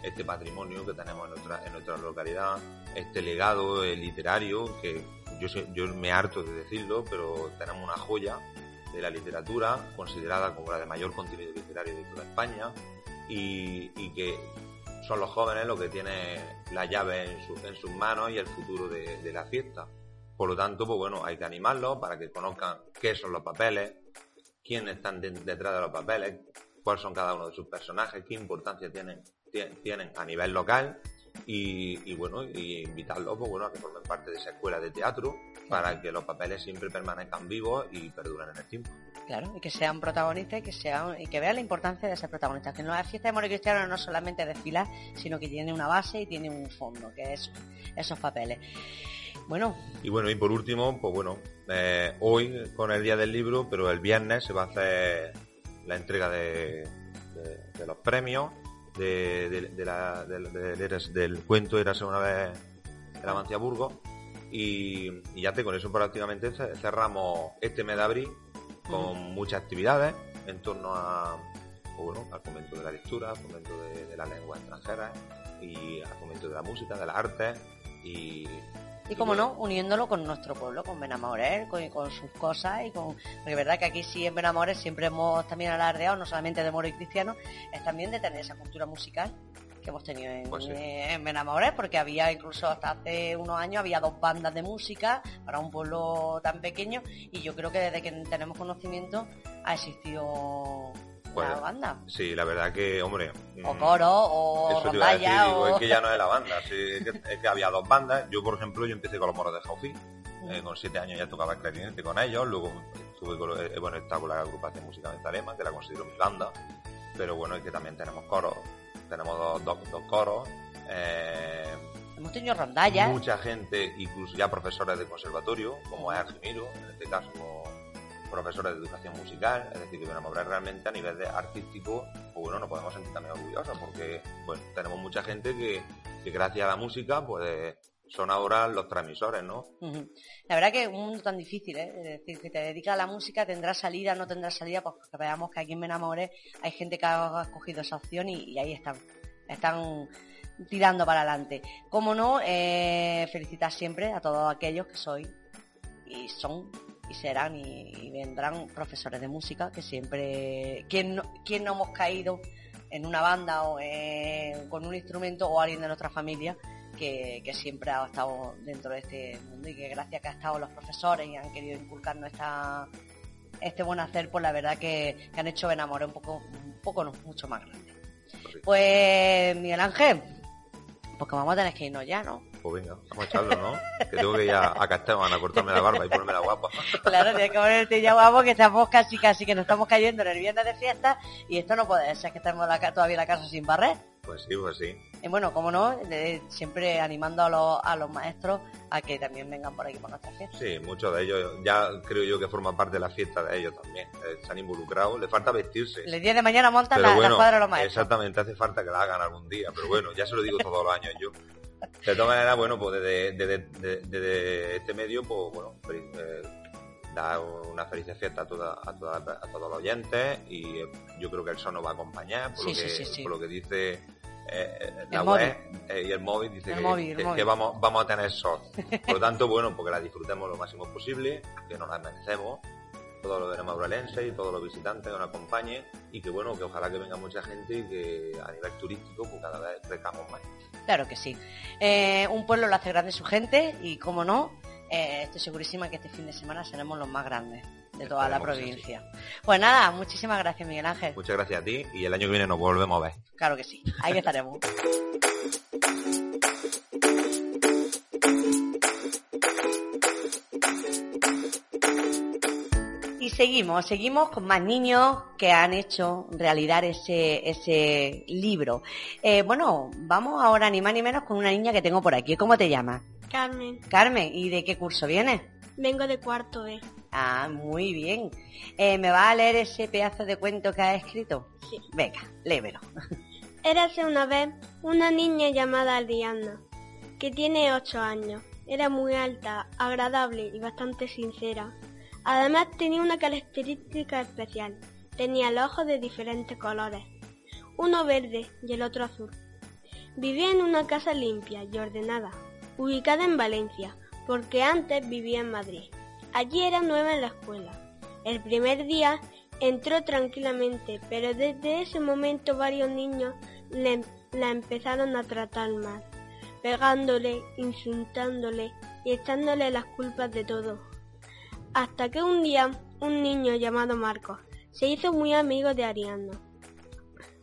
este patrimonio que tenemos en nuestra, en nuestra localidad, este legado literario, que yo, yo me harto de decirlo, pero tenemos una joya de la literatura, considerada como la de mayor contenido literario de toda España, y, que son los jóvenes los que tienen la llave en, en sus manos y el futuro de, la fiesta. Por lo tanto, pues bueno, hay que animarlos para que conozcan qué son los papeles, quiénes están detrás de los papeles, cuáles son cada uno de sus personajes, qué importancia tienen tienen a nivel local y, bueno, y invitarlos pues, bueno, a que formen parte de esa escuela de teatro para que los papeles siempre permanezcan vivos y perduren en el tiempo.
Claro, y que sean protagonistas y que sean y que vean la importancia de ser protagonistas. Que no la fiesta de More Cristiano no solamente desfilar, sino que tiene una base y tiene un fondo, que es esos papeles. Bueno.
Y bueno, y por último, pues bueno, eh, hoy con el día del libro, pero el viernes se va a hacer la entrega de los premios de, la, del cuento Érase una vez en la Mancia Burgos. Y, ya te con eso prácticamente cerramos este mes de abril con muchas actividades en torno a, pues bueno, al fomento de la lectura, al fomento de, la lengua extranjera y al fomento de la música, de las artes y,
y como no, uniéndolo con nuestro pueblo, con Benamorés, con, con sus cosas y con... Porque es verdad que aquí sí en Benamorés siempre hemos también alardeado, no solamente de moro y cristiano, es también de tener esa cultura musical que hemos tenido en, pues Benamorés, porque había incluso hasta hace unos años había dos bandas de música para un pueblo tan pequeño y yo creo que desde que tenemos conocimiento ha existido la pues, banda.
Sí, la verdad que, hombre.
O coro, o
eso o... es que ya no es la banda, es, que, había dos bandas. Yo, por ejemplo, yo empecé con los moros de Jaufi. Eh, con siete años ya tocaba el clarinete con ellos, luego estuve con, eh, bueno, estaba con la agrupación musical de Talema, que la considero mi banda, pero bueno, es que también tenemos coros, tenemos dos, dos, coros,
eh, hemos tenido rondallas.
Mucha gente, incluso ya profesores de conservatorio, como es Argemiro, en este caso profesores de educación musical, es decir, que ver realmente a nivel de artístico, pues bueno, nos podemos sentir también orgullosos porque bueno, tenemos mucha gente que, gracias a la música, pues son ahora los transmisores, ¿no?
La verdad que es un mundo tan difícil, ¿eh? Es decir, que te dedicas a la música, tendrás salida, no tendrás salida, pues que veamos que aquí en Me hay gente que ha escogido esa opción y, ahí están, están tirando para adelante. Como no, eh, felicitar siempre a todos aquellos que soy y son y serán y, vendrán profesores de música que siempre, ¿quién no, no hemos caído en una banda o con un instrumento o alguien de nuestra familia que, siempre ha estado dentro de este mundo y que gracias a que han estado los profesores y han querido inculcarnos esta, este buen hacer, pues la verdad que, han hecho enamoré un poco, un poco no, mucho más grande. Pues Miguel Ángel, pues vamos a tener que irnos ya, ¿no?
Pues venga, vamos a echarlo, ¿no? que tengo que ir a, a Castellón a cortarme la barba y ponerme la guapa.
claro, tienes que ponerte ya guapo, que estamos casi, casi que nos estamos cayendo en el viernes de fiesta y esto no puede ser, que estemos la, todavía la casa sin barrer.
Pues sí, pues sí.
Y bueno, como no, siempre animando a los, a los maestros a que también vengan por aquí por nuestra fiesta.
Sí, muchos de ellos, ya creo yo que forman parte de la fiesta de ellos también. Eh, se han involucrado, le falta vestirse.
El día de mañana montan la, cuadra de los maestros.
Exactamente, hace falta que la hagan algún día, pero bueno, ya se lo digo todos los años yo. De todas maneras, bueno, pues desde, este medio, pues bueno, eh, da una feliz fiesta a, toda, a, todos los oyentes y eh, yo creo que el son nos va a acompañar, por, lo, que, por lo que dice eh, la
El
web eh, y el móvil dice
El
que,
móvil, el
que-
móvil.
que vamos, vamos a tener SOS. Por lo tanto, bueno, porque la disfrutemos lo máximo posible, que nos la merecemos, todos los de y todos los visitantes que nos acompañen y que bueno, que ojalá que venga mucha gente y que a nivel turístico pues cada vez crezcamos más.
Claro que sí. Eh, un pueblo lo hace grande su gente y, como no, eh, estoy segurísima que este fin de semana seremos los más grandes de toda la
Esperemos
provincia. Pues nada, muchísimas gracias, Miguel Ángel.
Muchas gracias a ti y el año que viene nos volvemos a ver.
Claro que sí, ahí estaremos. Y seguimos, seguimos con más niños que han hecho realidad ese, ese libro. Eh, bueno, vamos ahora ni más ni menos con una niña que tengo por aquí. ¿Cómo te llamas?
Carmen,
Carmen, ¿y de qué curso vienes?
vengo de cuarto B.
Ah, muy bien. Eh, ¿Me va a leer ese pedazo de cuento que has escrito?
Sí.
Venga, léemelo.
Érase una vez una niña llamada Adriana, que tiene ocho años. Era muy alta, agradable y bastante sincera. Además tenía una característica especial. Tenía los ojos de diferentes colores, uno verde y el otro azul. Vivía en una casa limpia y ordenada, ubicada en Valencia, porque antes vivía en Madrid. Allí era nueva en la escuela. El primer día entró tranquilamente, pero desde ese momento varios niños la empezaron a tratar mal, pegándole, insultándole y echándole las culpas de todo. Hasta que un día un niño llamado Marcos se hizo muy amigo de Ariana.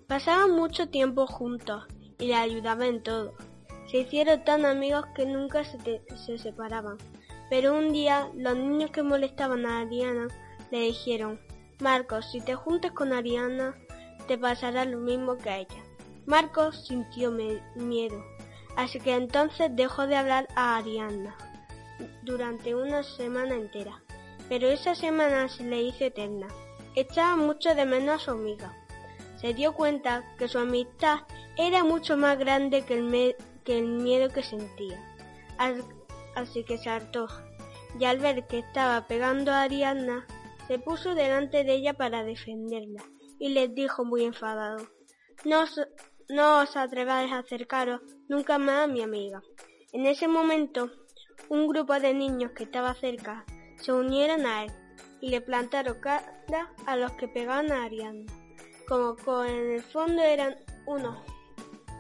Pasaban mucho tiempo juntos y le ayudaba en todo. Se hicieron tan amigos que nunca se, se separaban. Pero un día los niños que molestaban a Ariana le dijeron, Marcos, si te juntas con Ariana, te pasará lo mismo que a ella. Marcos sintió miedo, así que entonces dejó de hablar a Ariana durante una semana entera. Pero esa semana se le hizo eterna. Echaba mucho de menos a su amiga. Se dio cuenta que su amistad era mucho más grande que el, miedo que sentía. As- Así que se hartó. Y al ver que estaba pegando a Ariadna, se puso delante de ella para defenderla y les dijo muy enfadado, no os, no os atreváis a acercaros nunca más a mi amiga. En ese momento, un grupo de niños que estaba cerca se unieron a él y le plantaron cara a los que pegaban a Ariadna. Como co- en el fondo eran unos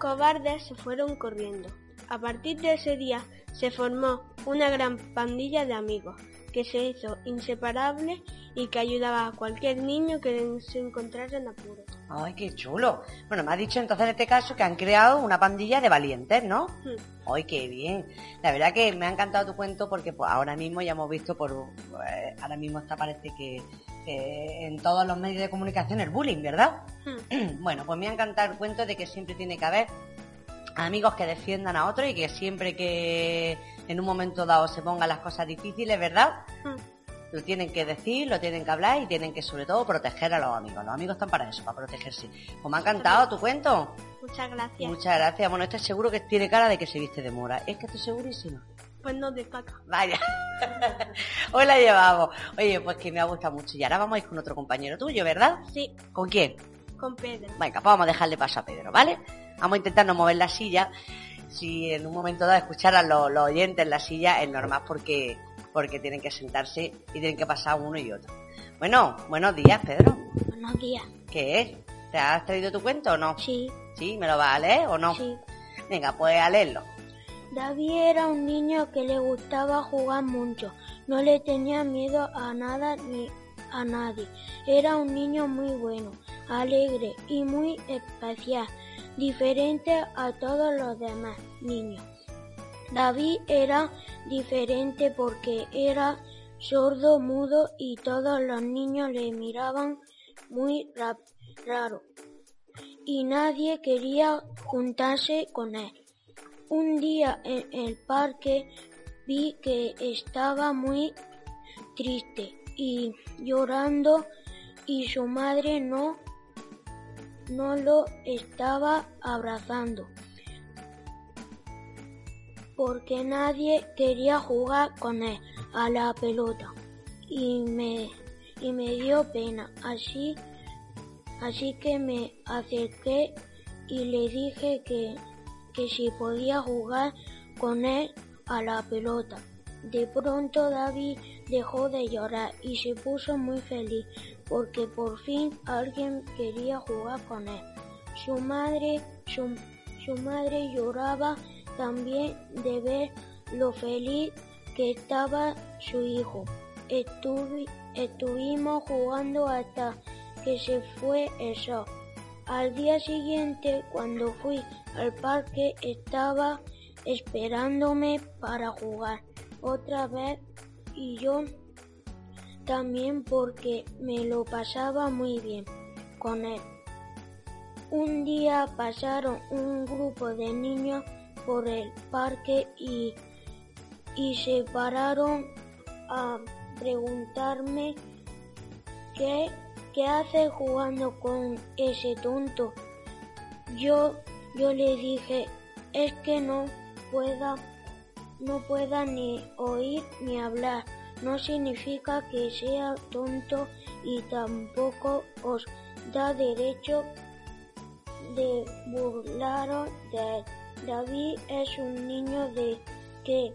cobardes, se fueron corriendo. A partir de ese día se formó una gran pandilla de amigos que se hizo inseparable y que ayudaba a cualquier niño que se encontrara en apuro.
Ay, qué chulo. Bueno, me has dicho entonces en este caso que han creado una pandilla de valientes, ¿no?
Hmm.
Ay, qué bien. La verdad que me ha encantado tu cuento porque pues, ahora mismo ya hemos visto por... eh, ahora mismo está parece que, que en todos los medios de comunicación el bullying, ¿verdad?
Hmm.
bueno, pues me ha encantado el cuento de que siempre tiene que haber amigos que defiendan a otros y que siempre que en un momento dado se pongan las cosas difíciles, ¿verdad?
Hmm.
Lo tienen que decir, lo tienen que hablar y tienen que sobre todo proteger a los amigos. Los amigos están para eso, para protegerse. Pues me ha encantado tu cuento.
Muchas gracias.
Muchas gracias. Bueno, estoy seguro que tiene cara de que se viste de mora. Es que estoy segurísima.
Pues no destaca.
Vaya. Hoy la llevamos. Oye, pues que me ha gustado mucho. Y ahora vamos a ir con otro compañero tuyo, ¿verdad?
Sí,
¿Con quién?
con Pedro.
Venga, pues vamos a dejarle paso a Pedro, ¿vale? Vamos a intentar no mover la silla. Si en un momento dado escucharan los, los oyentes en la silla, es normal porque, porque tienen que sentarse y tienen que pasar uno y otro. Bueno, buenos días, Pedro.
Buenos días.
¿Qué es? ¿Te has traído tu cuento o no?
Sí,
¿Sí? ¿Me lo vas a leer o no?
sí.
Venga, pues a leerlo.
David era un niño que le gustaba jugar mucho. No le tenía miedo a nada ni a nadie. Era un niño muy bueno, alegre y muy especial, diferente a todos los demás niños. David era diferente porque era sordo, mudo y todos los niños le miraban muy ra- raro y nadie quería juntarse con él. Un día en el parque vi que estaba muy triste y llorando y su madre no no lo estaba abrazando porque nadie quería jugar con él a la pelota y me y me dio pena así así que me acerqué y le dije que, que si podía jugar con él a la pelota. De pronto David dejó de llorar y se puso muy feliz porque por fin alguien quería jugar con él. Su madre, su, su madre lloraba también de ver lo feliz que estaba su hijo. Estuvi- estuvimos jugando hasta que se fue el sol. Al día siguiente, cuando fui al parque, estaba esperándome para jugar otra vez y yo también porque me lo pasaba muy bien con él. Un día pasaron un grupo de niños por el parque y, y se pararon a preguntarme qué, qué hace jugando con ese tonto. Yo, yo le dije, es que no pueda, no pueda ni oír ni hablar. No significa que sea tonto y tampoco os da derecho de burlaros de él. David es un niño de que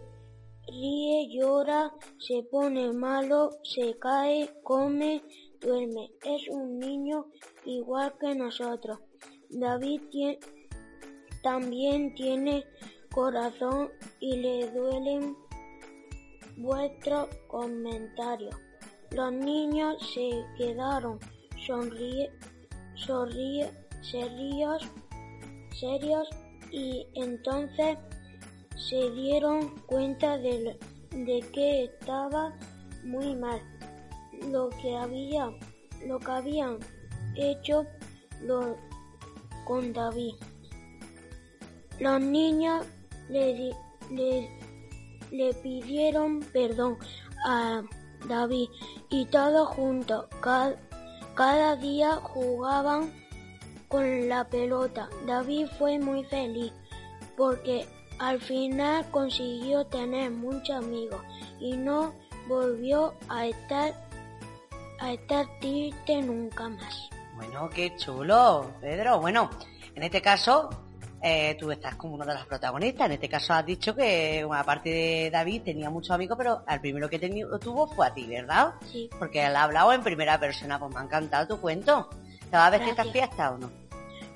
ríe, llora, se pone malo, se cae, come, duerme. Es un niño igual que nosotros. David tie- también tiene corazón y le duelen vuestros comentarios. Los niños se quedaron sonríe, sonríe, serios, serios y entonces se dieron cuenta de, de que estaba muy mal. Lo que había, lo que habían hecho con David. Los niños le, le, pidieron perdón a David y todos juntos ca- cada día jugaban con la pelota. David fue muy feliz porque al final consiguió tener muchos amigos y no volvió a estar a estar triste nunca más.
Bueno, qué chulo, Pedro. Bueno, en este caso, eh, tú estás como una de las protagonistas. En este caso has dicho que, bueno, aparte de David, tenía muchos amigos, pero al primero que tuvo fue a ti, ¿verdad?
Sí,
Porque él ha hablado en primera persona, pues me ha encantado tu cuento. ¿Te vas a vestir esta
Gracias.
fiesta o no?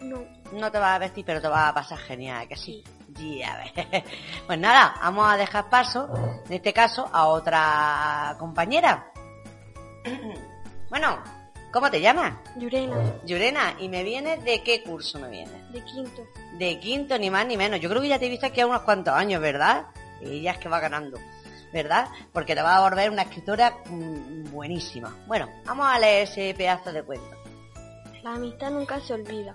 no,
No te vas a vestir, pero te vas a pasar genial, que sí. Ya ves. Pues nada, vamos a dejar paso, en este caso, a otra compañera. Bueno, ¿cómo te llamas?
Yurena,
Yurena, ¿y me vienes de qué curso me vienes?
de quinto.
De quinto, ni más ni menos. Yo creo que ya te he visto aquí a unos cuantos años, ¿verdad? Y ya es que va ganando, ¿verdad? Porque te va a volver una escritora mm, buenísima. Bueno, vamos a leer ese pedazo de cuento.
La amistad nunca se olvida.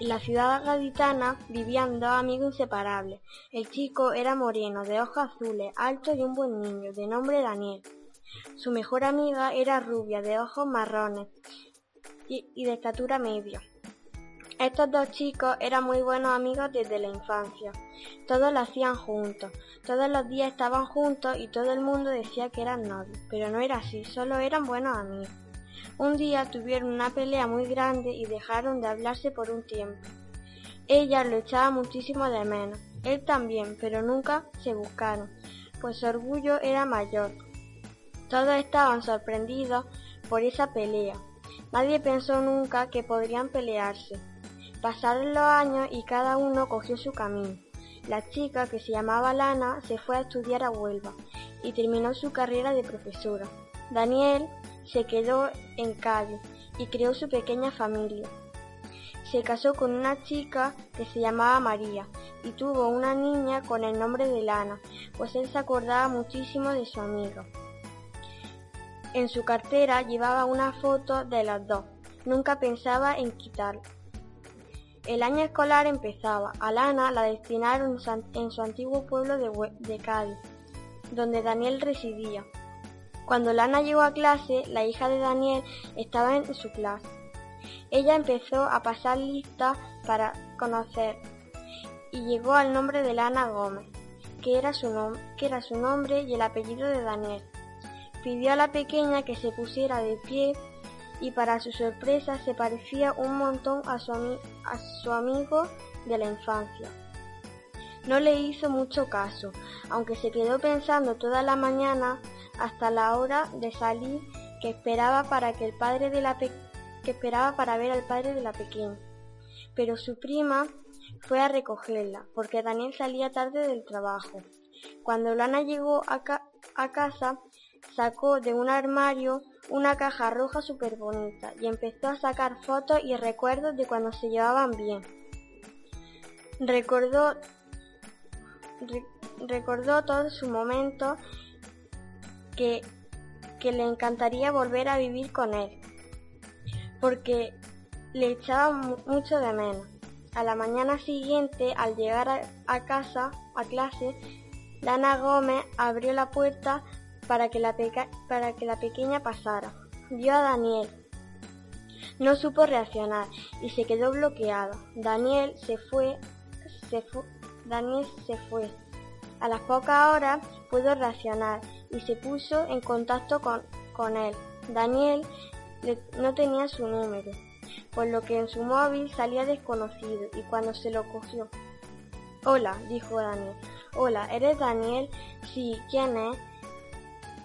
En la ciudad gaditana vivían dos amigos inseparables. El chico era moreno, de ojos azules, alto y un buen niño, de nombre Daniel. Su mejor amiga era rubia, de ojos marrones y, de estatura media. Estos dos chicos eran muy buenos amigos desde la infancia. Todos lo hacían juntos, todos los días estaban juntos y todo el mundo decía que eran novios, pero no era así, solo eran buenos amigos. Un día tuvieron una pelea muy grande y dejaron de hablarse por un tiempo. Ella lo echaba muchísimo de menos, él también, pero nunca se buscaron, pues su orgullo era mayor. Todos estaban sorprendidos por esa pelea. Nadie pensó nunca que podrían pelearse. Pasaron los años y cada uno cogió su camino. La chica, que se llamaba Lana, se fue a estudiar a Huelva y terminó su carrera de profesora. Daniel se quedó en Cádiz y creó su pequeña familia. Se casó con una chica que se llamaba María y tuvo una niña con el nombre de Lana, pues él se acordaba muchísimo de su amigo. En su cartera llevaba una foto de las dos. Nunca pensaba en quitarla. El año escolar empezaba. A Lana la destinaron en su antiguo pueblo de, Cádiz, donde Daniel residía. Cuando Lana llegó a clase, la hija de Daniel estaba en su clase. Ella empezó a pasar listas para conocer y llegó al nombre de Lana Gómez, que era su nombre y el apellido de Daniel. Pidió a la pequeña que se pusiera de pie y para su sorpresa se parecía un montón a su, a su amigo de la infancia. No le hizo mucho caso, aunque se quedó pensando toda la mañana hasta la hora de salir que esperaba para que el padre de la que esperaba para ver al padre de la pequeña. Pero su prima fue a recogerla, porque Daniel salía tarde del trabajo. Cuando Lana llegó a, a casa, sacó de un armario una caja roja súper bonita y empezó a sacar fotos y recuerdos de cuando se llevaban bien. Recordó recordó todo su momento que, que le encantaría volver a vivir con él, porque le echaba mucho de menos. A la mañana siguiente, al llegar a, casa, a clase, Lana Gómez abrió la puerta para que la, pequeña pasara. Vio a Daniel. No supo reaccionar y se quedó bloqueado. Daniel se fue, se Daniel se fue. A las pocas horas pudo reaccionar y se puso en contacto con, él. Daniel no tenía su número, por lo que en su móvil salía desconocido y cuando se lo cogió. Hola, dijo Daniel. Hola, ¿eres Daniel? Sí, ¿quién es?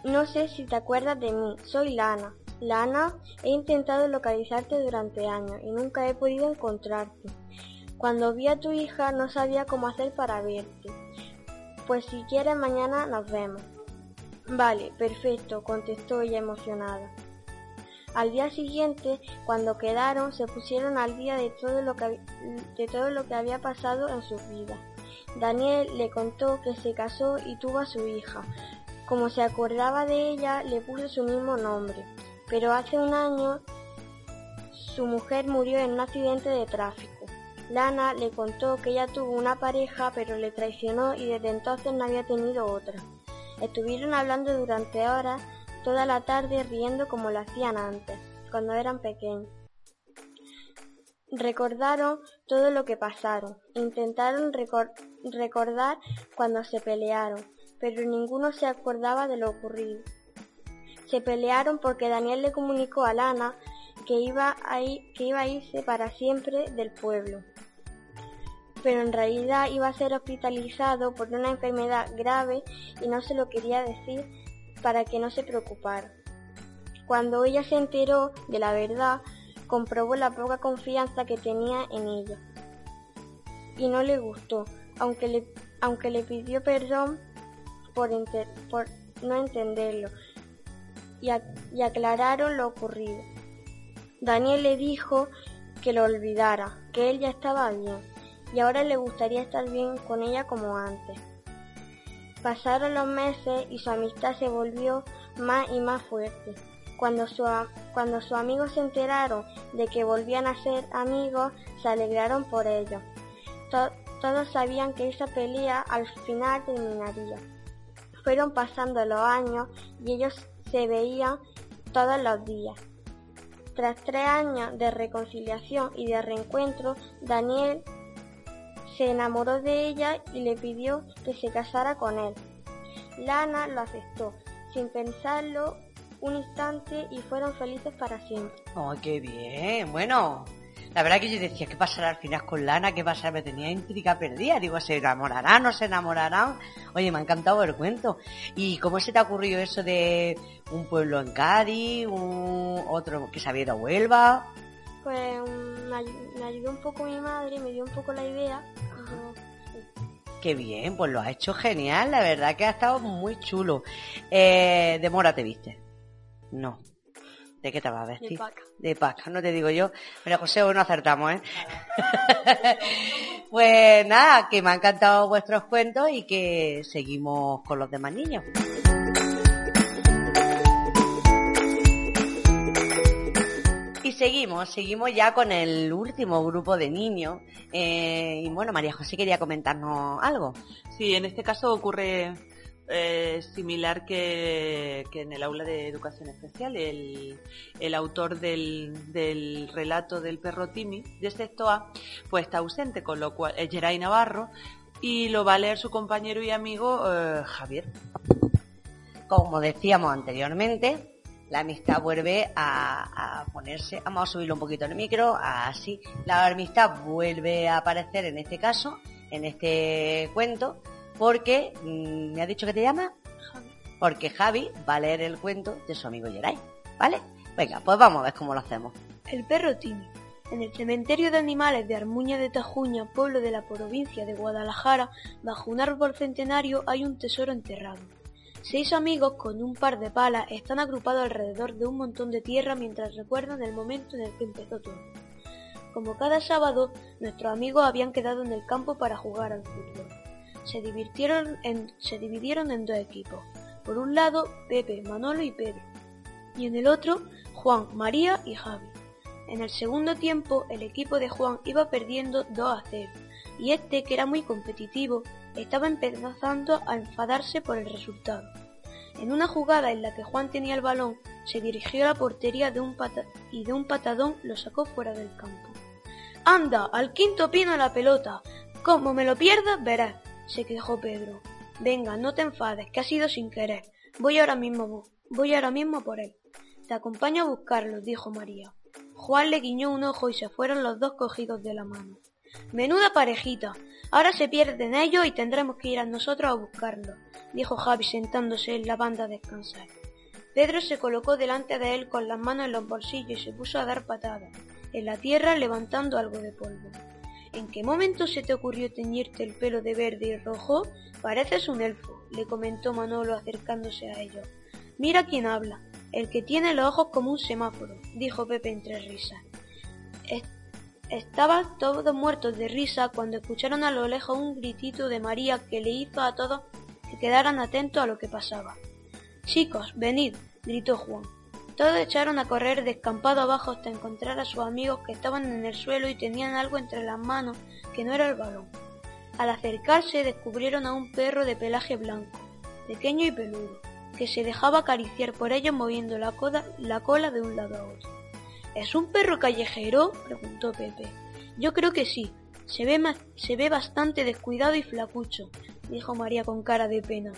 No sé si te acuerdas de mí, soy Lana. Lana, he intentado localizarte durante años y nunca he podido encontrarte. Cuando vi a tu hija no sabía cómo hacer para verte. Pues si quieres mañana nos vemos. Vale, perfecto, contestó ella emocionada. Al día siguiente, cuando quedaron, se pusieron al día de todo lo que, de todo lo que había pasado en sus vidas. Daniel le contó que se casó y tuvo a su hija. Como se acordaba de ella, le puso su mismo nombre. Pero hace un año su mujer murió en un accidente de tráfico. Lana le contó que ella tuvo una pareja pero le traicionó y desde entonces no había tenido otra. Estuvieron hablando durante horas toda la tarde riendo como lo hacían antes, cuando eran pequeños. Recordaron todo lo que pasaron, intentaron recordar cuando se pelearon, pero ninguno se acordaba de lo ocurrido. Se pelearon porque Daniel le comunicó a Lana que iba a, que iba irse para siempre del pueblo pero en realidad iba a ser hospitalizado por una enfermedad grave y no se lo quería decir para que no se preocupara. Cuando ella se enteró de la verdad, comprobó la poca confianza que tenía en ella. Y no le gustó, aunque aunque le pidió perdón por, no entenderlo y, y aclararon lo ocurrido. Daniel le dijo que lo olvidara, que él ya estaba bien y ahora le gustaría estar bien con ella como antes. Pasaron los meses y su amistad se volvió más y más fuerte. Cuando, su, cuando sus amigos se enteraron de que volvían a ser amigos, se alegraron por ello. todos sabían que esa pelea al final terminaría. Fueron pasando los años y ellos se veían todos los días. Tras tres años de reconciliación y de reencuentro, Daniel se enamoró de ella y le pidió que se casara con él. Lana lo aceptó, sin pensarlo un instante y fueron felices para siempre.
¡Oh, qué bien! Bueno, la verdad que yo decía, ¿qué pasará al final con Lana? ¿Qué pasará? Me tenía intriga perdida. Digo, ¿se enamorarán? ¿No se enamorarán? Oye, me ha encantado el cuento. ¿Y cómo se te ha ocurrido eso de un pueblo en Cádiz, un otro que se había ido a Huelva?
Pues me ayudó un poco mi madre, me dio un poco la idea
Qué bien, pues lo ha hecho genial, la verdad que ha estado muy chulo. Eh, ¿De mora te viste? No. ¿De qué te vas a vestir?
De paca.
De paca, no te digo yo. Pero José, hoy no acertamos, ¿eh? pues nada, que me han encantado vuestros cuentos y que seguimos con los demás niños. seguimos, seguimos ya con el último grupo de niños. Eh, y bueno, María José quería comentarnos algo.
Sí, en este caso ocurre eh, similar que, en el aula de educación especial. El, autor del, relato del perro Timi, de sexto A, pues está ausente, con lo cual es Geray Navarro y lo va a leer su compañero y amigo eh, Javier.
Como decíamos anteriormente, la amistad vuelve a, a, ponerse, vamos a subirlo un poquito en el micro, así, la amistad vuelve a aparecer en este caso, en este cuento, porque, mm, ¿me ha dicho que te llama? Porque Javi va a leer el cuento de su amigo Geray, ¿vale? Venga, pues vamos a ver cómo lo hacemos.
El perro Timmy. En el cementerio de animales de Armuña de Tajuña, pueblo de la provincia de Guadalajara, bajo un árbol centenario hay un tesoro enterrado. Seis amigos con un par de palas están agrupados alrededor de un montón de tierra mientras recuerdan el momento en el que empezó todo. Como cada sábado, nuestros amigos habían quedado en el campo para jugar al fútbol. Se, divirtieron en, se dividieron en dos equipos. Por un lado, Pepe, Manolo y Pedro. Y en el otro, Juan, María y Javi. En el segundo tiempo el equipo de Juan iba perdiendo 2 a 0 y este, que era muy competitivo, estaba empezando a enfadarse por el resultado. En una jugada en la que Juan tenía el balón, se dirigió a la portería de un y de un patadón lo sacó fuera del campo. ¡Anda! ¡Al quinto pino la pelota! Como me lo pierdas, verás, se quejó Pedro. Venga, no te enfades, que ha sido sin querer. Voy ahora mismo, voy ahora mismo por él. Te acompaño a buscarlo, dijo María. Juan le guiñó un ojo y se fueron los dos cogidos de la mano. Menuda parejita. Ahora se pierden ellos y tendremos que ir a nosotros a buscarlo, dijo Javi sentándose en la banda a descansar. Pedro se colocó delante de él con las manos en los bolsillos y se puso a dar patadas en la tierra levantando algo de polvo. ¿En qué momento se te ocurrió teñirte el pelo de verde y rojo? Pareces un elfo, le comentó Manolo acercándose a ellos. Mira quién habla. El que tiene los ojos como un semáforo, dijo Pepe entre risas. estaban todos muertos de risa cuando escucharon a lo lejos un gritito de María que le hizo a todos que quedaran atentos a lo que pasaba. Chicos, venid, gritó Juan. Todos echaron a correr descampado abajo hasta encontrar a sus amigos que estaban en el suelo y tenían algo entre las manos que no era el balón. Al acercarse descubrieron a un perro de pelaje blanco, pequeño y peludo que se dejaba acariciar por ellos moviendo la, la cola de un lado a otro. ¿Es un perro callejero? preguntó Pepe. Yo creo que sí. Se ve, bastante descuidado y flacucho, dijo María con cara de pena.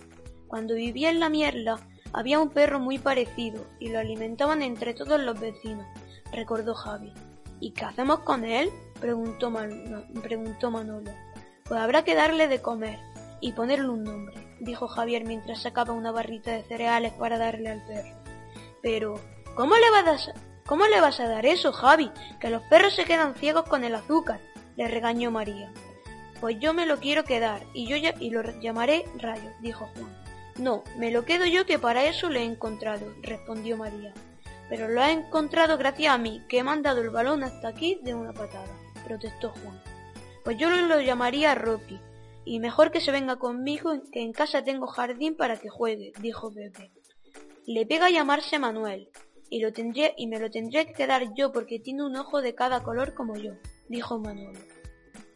Cuando vivía en la mierla había un perro muy parecido y lo alimentaban entre todos los vecinos, recordó Javi. ¿Y qué hacemos con él? preguntó, Manolo. Pues habrá que darle de comer y ponerle un nombre dijo Javier mientras sacaba una barrita de cereales para darle al perro. Pero, ¿cómo le vas a, cómo le vas a dar eso, Javi? Que los perros se quedan ciegos con el azúcar, le regañó María. Pues yo me lo quiero quedar y yo y lo llamaré Rayo, dijo Juan. No, me lo quedo yo que para eso lo he encontrado, respondió María. Pero lo ha encontrado gracias a mí, que he mandado el balón hasta aquí de una patada, protestó Juan. Pues yo lo llamaría Rocky, y mejor que se venga conmigo, que en casa tengo jardín para que juegue, dijo Pepe. Le pega a llamarse Manuel, y lo tendré, y me lo tendré que quedar yo porque tiene un ojo de cada color como yo, dijo Manuel.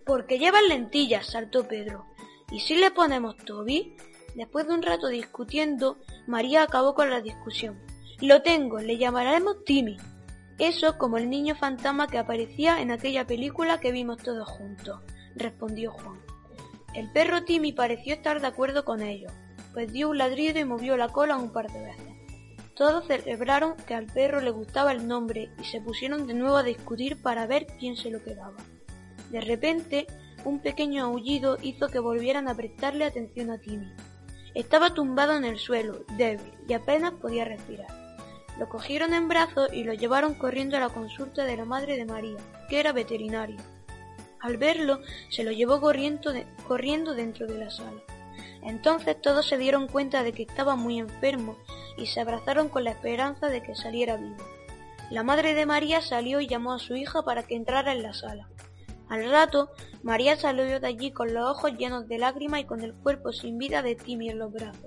Porque llevan lentillas, saltó Pedro. ¿Y si le ponemos Toby? Después de un rato discutiendo, María acabó con la discusión. Lo tengo, le llamaremos Timmy. Eso como el niño fantasma que aparecía en aquella película que vimos todos juntos, respondió Juan. El perro Timmy pareció estar de acuerdo con ellos, pues dio un ladrido y movió la cola un par de veces. Todos celebraron que al perro le gustaba el nombre y se pusieron de nuevo a discutir para ver quién se lo quedaba. De repente, un pequeño aullido hizo que volvieran a prestarle atención a Timmy. Estaba tumbado en el suelo, débil, y apenas podía respirar. Lo cogieron en brazos y lo llevaron corriendo a la consulta de la madre de María, que era veterinaria. Al verlo, se lo llevó corriendo, corriendo dentro de la sala. Entonces todos se dieron cuenta de que estaba muy enfermo y se abrazaron con la esperanza de que saliera vivo. La madre de María salió y llamó a su hija para que entrara en la sala. Al rato, María salió de allí con los ojos llenos de lágrimas y con el cuerpo sin vida de Timmy en los brazos.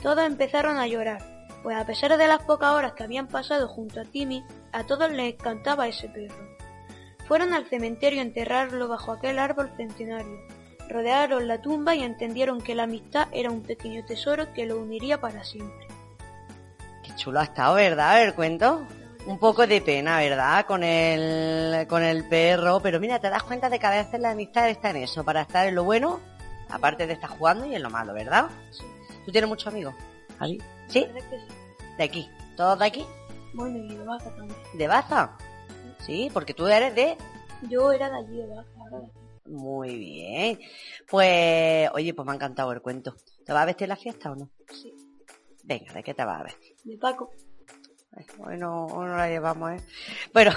Todos empezaron a llorar, pues a pesar de las pocas horas que habían pasado junto a Timmy, a todos les encantaba ese perro. Fueron al cementerio a enterrarlo bajo aquel árbol centenario. Rodearon la tumba y entendieron que la amistad era un pequeño tesoro que lo uniría para siempre.
Qué chulo ha estado, ¿verdad? El cuento. Un poco de pena, ¿verdad? Con el, con el perro. Pero mira, te das cuenta de que a veces la amistad está en eso, para estar en lo bueno, aparte de estar jugando y en lo malo, ¿verdad? ¿Tú tienes muchos amigos? ¿Sí? ¿De aquí? ¿Todos de aquí?
Bueno, y de Baza también.
¿De Baza? Sí, porque tú eres de...
Yo era de allí, de Baza, ahora de aquí.
Muy bien. Pues, oye, pues me ha encantado el cuento. ¿Te vas a vestir la fiesta o no?
Sí.
Venga, ¿de qué te vas a vestir?
De Paco.
Hoy no, hoy no la llevamos, ¿eh? Bueno,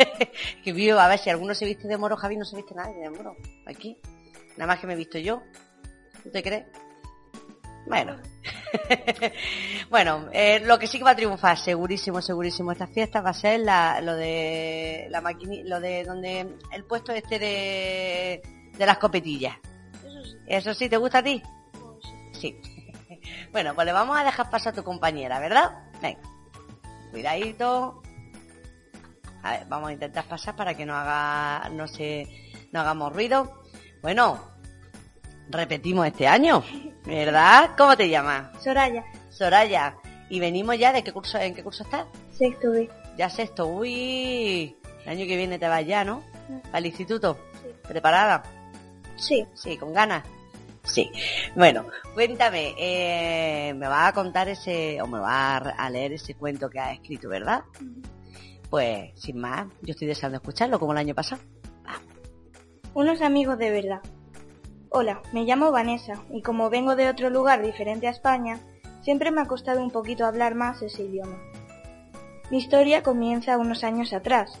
que vivo, a ver, si alguno se viste de moro, Javi no se viste nadie de moro. Aquí. Nada más que me he visto yo. ¿Tú te crees? Bueno. bueno, eh, lo que sí que va a triunfar, segurísimo, segurísimo, estas fiestas va a ser la, lo de la maquini, lo de donde el puesto este de, de las copetillas.
Eso sí.
¿Eso sí te gusta a ti?
Sí.
Sí. Bueno, pues le vamos a dejar pasar a tu compañera, ¿verdad? Venga. Cuidadito. A ver, vamos a intentar pasar para que no haga, no se, no hagamos ruido. Bueno, repetimos este año, ¿verdad? ¿Cómo te llamas?
Soraya.
Soraya. Y venimos ya, ¿de qué curso, en qué curso estás?
Sexto B.
Ya sexto. Uy, el año que viene te vas ya, ¿no? Al instituto.
Sí.
¿Preparada?
Sí.
Sí, con ganas. Sí. Bueno, cuéntame, eh, me vas a contar ese, o me vas a leer ese cuento que has escrito, ¿verdad? Pues, sin más, yo estoy deseando escucharlo, como el año pasado.
Unos amigos de verdad. Hola, me llamo Vanessa y como vengo de otro lugar diferente a España, siempre me ha costado un poquito hablar más ese idioma. Mi historia comienza unos años atrás.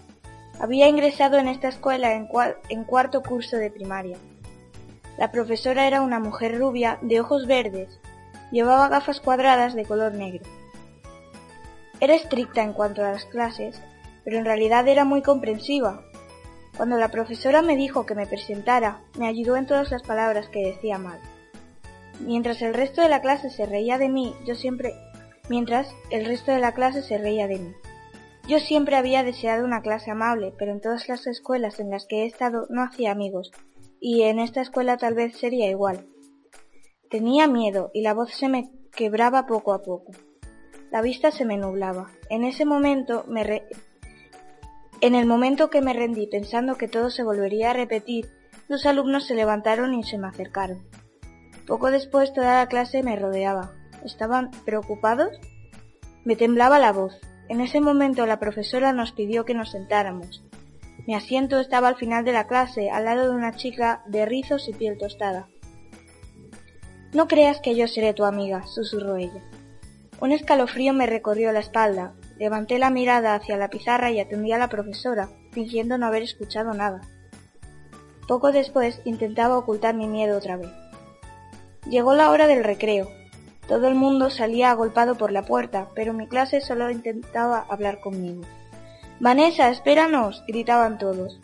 Había ingresado en esta escuela en cuarto curso de primaria. La profesora era una mujer rubia de ojos verdes. Llevaba gafas cuadradas de color negro. Era estricta en cuanto a las clases, pero en realidad era muy comprensiva. Cuando la profesora me dijo que me presentara, me ayudó en todas las palabras que decía mal. Mientras el resto de la clase se reía de mí, yo siempre mientras el resto de la clase se reía de mí. Yo siempre había deseado una clase amable, pero en todas las escuelas en las que he estado no hacía amigos, y en esta escuela tal vez sería igual. Tenía miedo y la voz se me quebraba poco a poco. La vista se me nublaba. En ese momento me re- en el momento que me rendí pensando que todo se volvería a repetir, los alumnos se levantaron y se me acercaron. Poco después toda la clase me rodeaba. ¿Estaban preocupados? Me temblaba la voz. En ese momento la profesora nos pidió que nos sentáramos. Mi asiento estaba al final de la clase, al lado de una chica de rizos y piel tostada. No creas que yo seré tu amiga, susurró ella. Un escalofrío me recorrió la espalda. Levanté la mirada hacia la pizarra y atendí a la profesora, fingiendo no haber escuchado nada. Poco después intentaba ocultar mi miedo otra vez. Llegó la hora del recreo. Todo el mundo salía agolpado por la puerta, pero mi clase solo intentaba hablar conmigo. Vanessa, espéranos, gritaban todos.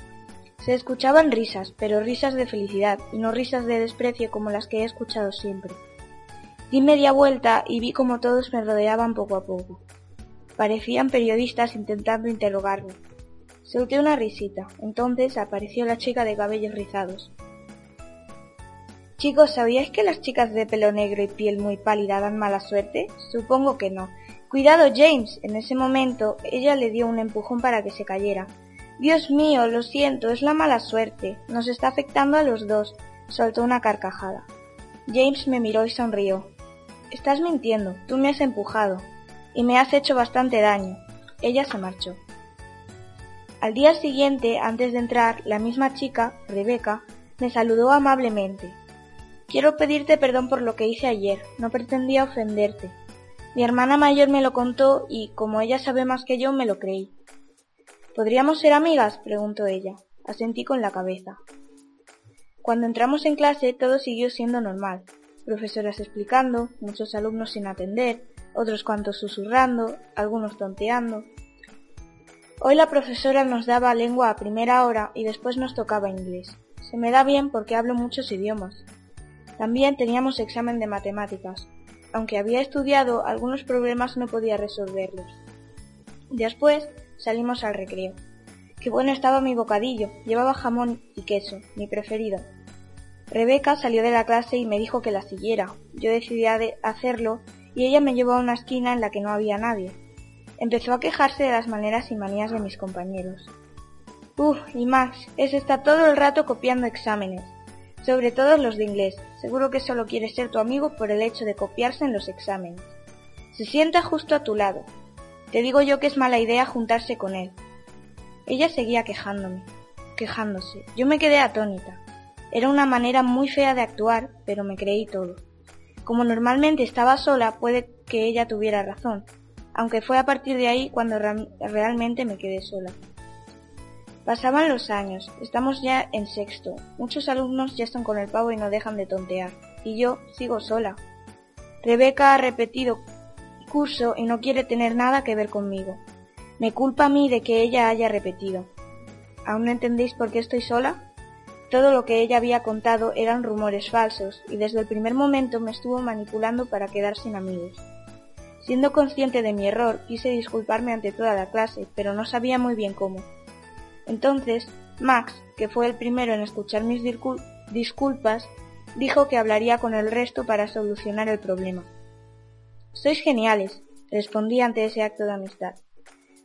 Se escuchaban risas, pero risas de felicidad y no risas de desprecio como las que he escuchado siempre. Di media vuelta y vi como todos me rodeaban poco a poco. Parecían periodistas intentando interrogarme. Solté una risita. Entonces apareció la chica de cabellos rizados. Chicos, ¿sabíais que las chicas de pelo negro y piel muy pálida dan mala suerte? Supongo que no. Cuidado, James. En ese momento ella le dio un empujón para que se cayera. Dios mío, lo siento, es la mala suerte. Nos está afectando a los dos. Soltó una carcajada. James me miró y sonrió. Estás mintiendo, tú me has empujado. Y me has hecho bastante daño. Ella se marchó. Al día siguiente, antes de entrar, la misma chica, Rebeca, me saludó amablemente. Quiero pedirte perdón por lo que hice ayer. No pretendía ofenderte. Mi hermana mayor me lo contó y, como ella sabe más que yo, me lo creí. ¿Podríamos ser amigas? preguntó ella. Asentí con la cabeza. Cuando entramos en clase todo siguió siendo normal. Profesoras explicando, muchos alumnos sin atender, otros cuantos susurrando, algunos tonteando. Hoy la profesora nos daba lengua a primera hora y después nos tocaba inglés. Se me da bien porque hablo muchos idiomas. También teníamos examen de matemáticas. Aunque había estudiado, algunos problemas no podía resolverlos. Después salimos al recreo. Qué bueno estaba mi bocadillo. Llevaba jamón y queso, mi preferido. Rebeca salió de la clase y me dijo que la siguiera. Yo decidí de hacerlo y ella me llevó a una esquina en la que no había nadie. Empezó a quejarse de las maneras y manías de mis compañeros. Uf, y Max, ese está todo el rato copiando exámenes, sobre todo los de inglés. Seguro que solo quiere ser tu amigo por el hecho de copiarse en los exámenes. Se sienta justo a tu lado. Te digo yo que es mala idea juntarse con él. Ella seguía quejándome, quejándose. Yo me quedé atónita. Era una manera muy fea de actuar, pero me creí todo. Como normalmente estaba sola, puede que ella tuviera razón, aunque fue a partir de ahí cuando realmente me quedé sola. Pasaban los años, estamos ya en sexto, muchos alumnos ya están con el pavo y no dejan de tontear, y yo sigo sola. Rebeca ha repetido curso y no quiere tener nada que ver conmigo. Me culpa a mí de que ella haya repetido. ¿Aún no entendéis por qué estoy sola? Todo lo que ella había contado eran rumores falsos, y desde el primer momento me estuvo manipulando para quedar sin amigos. Siendo consciente de mi error, quise disculparme ante toda la clase, pero no sabía muy bien cómo. Entonces, Max, que fue el primero en escuchar mis disculpas, dijo que hablaría con el resto para solucionar el problema. Sois geniales, respondí ante ese acto de amistad.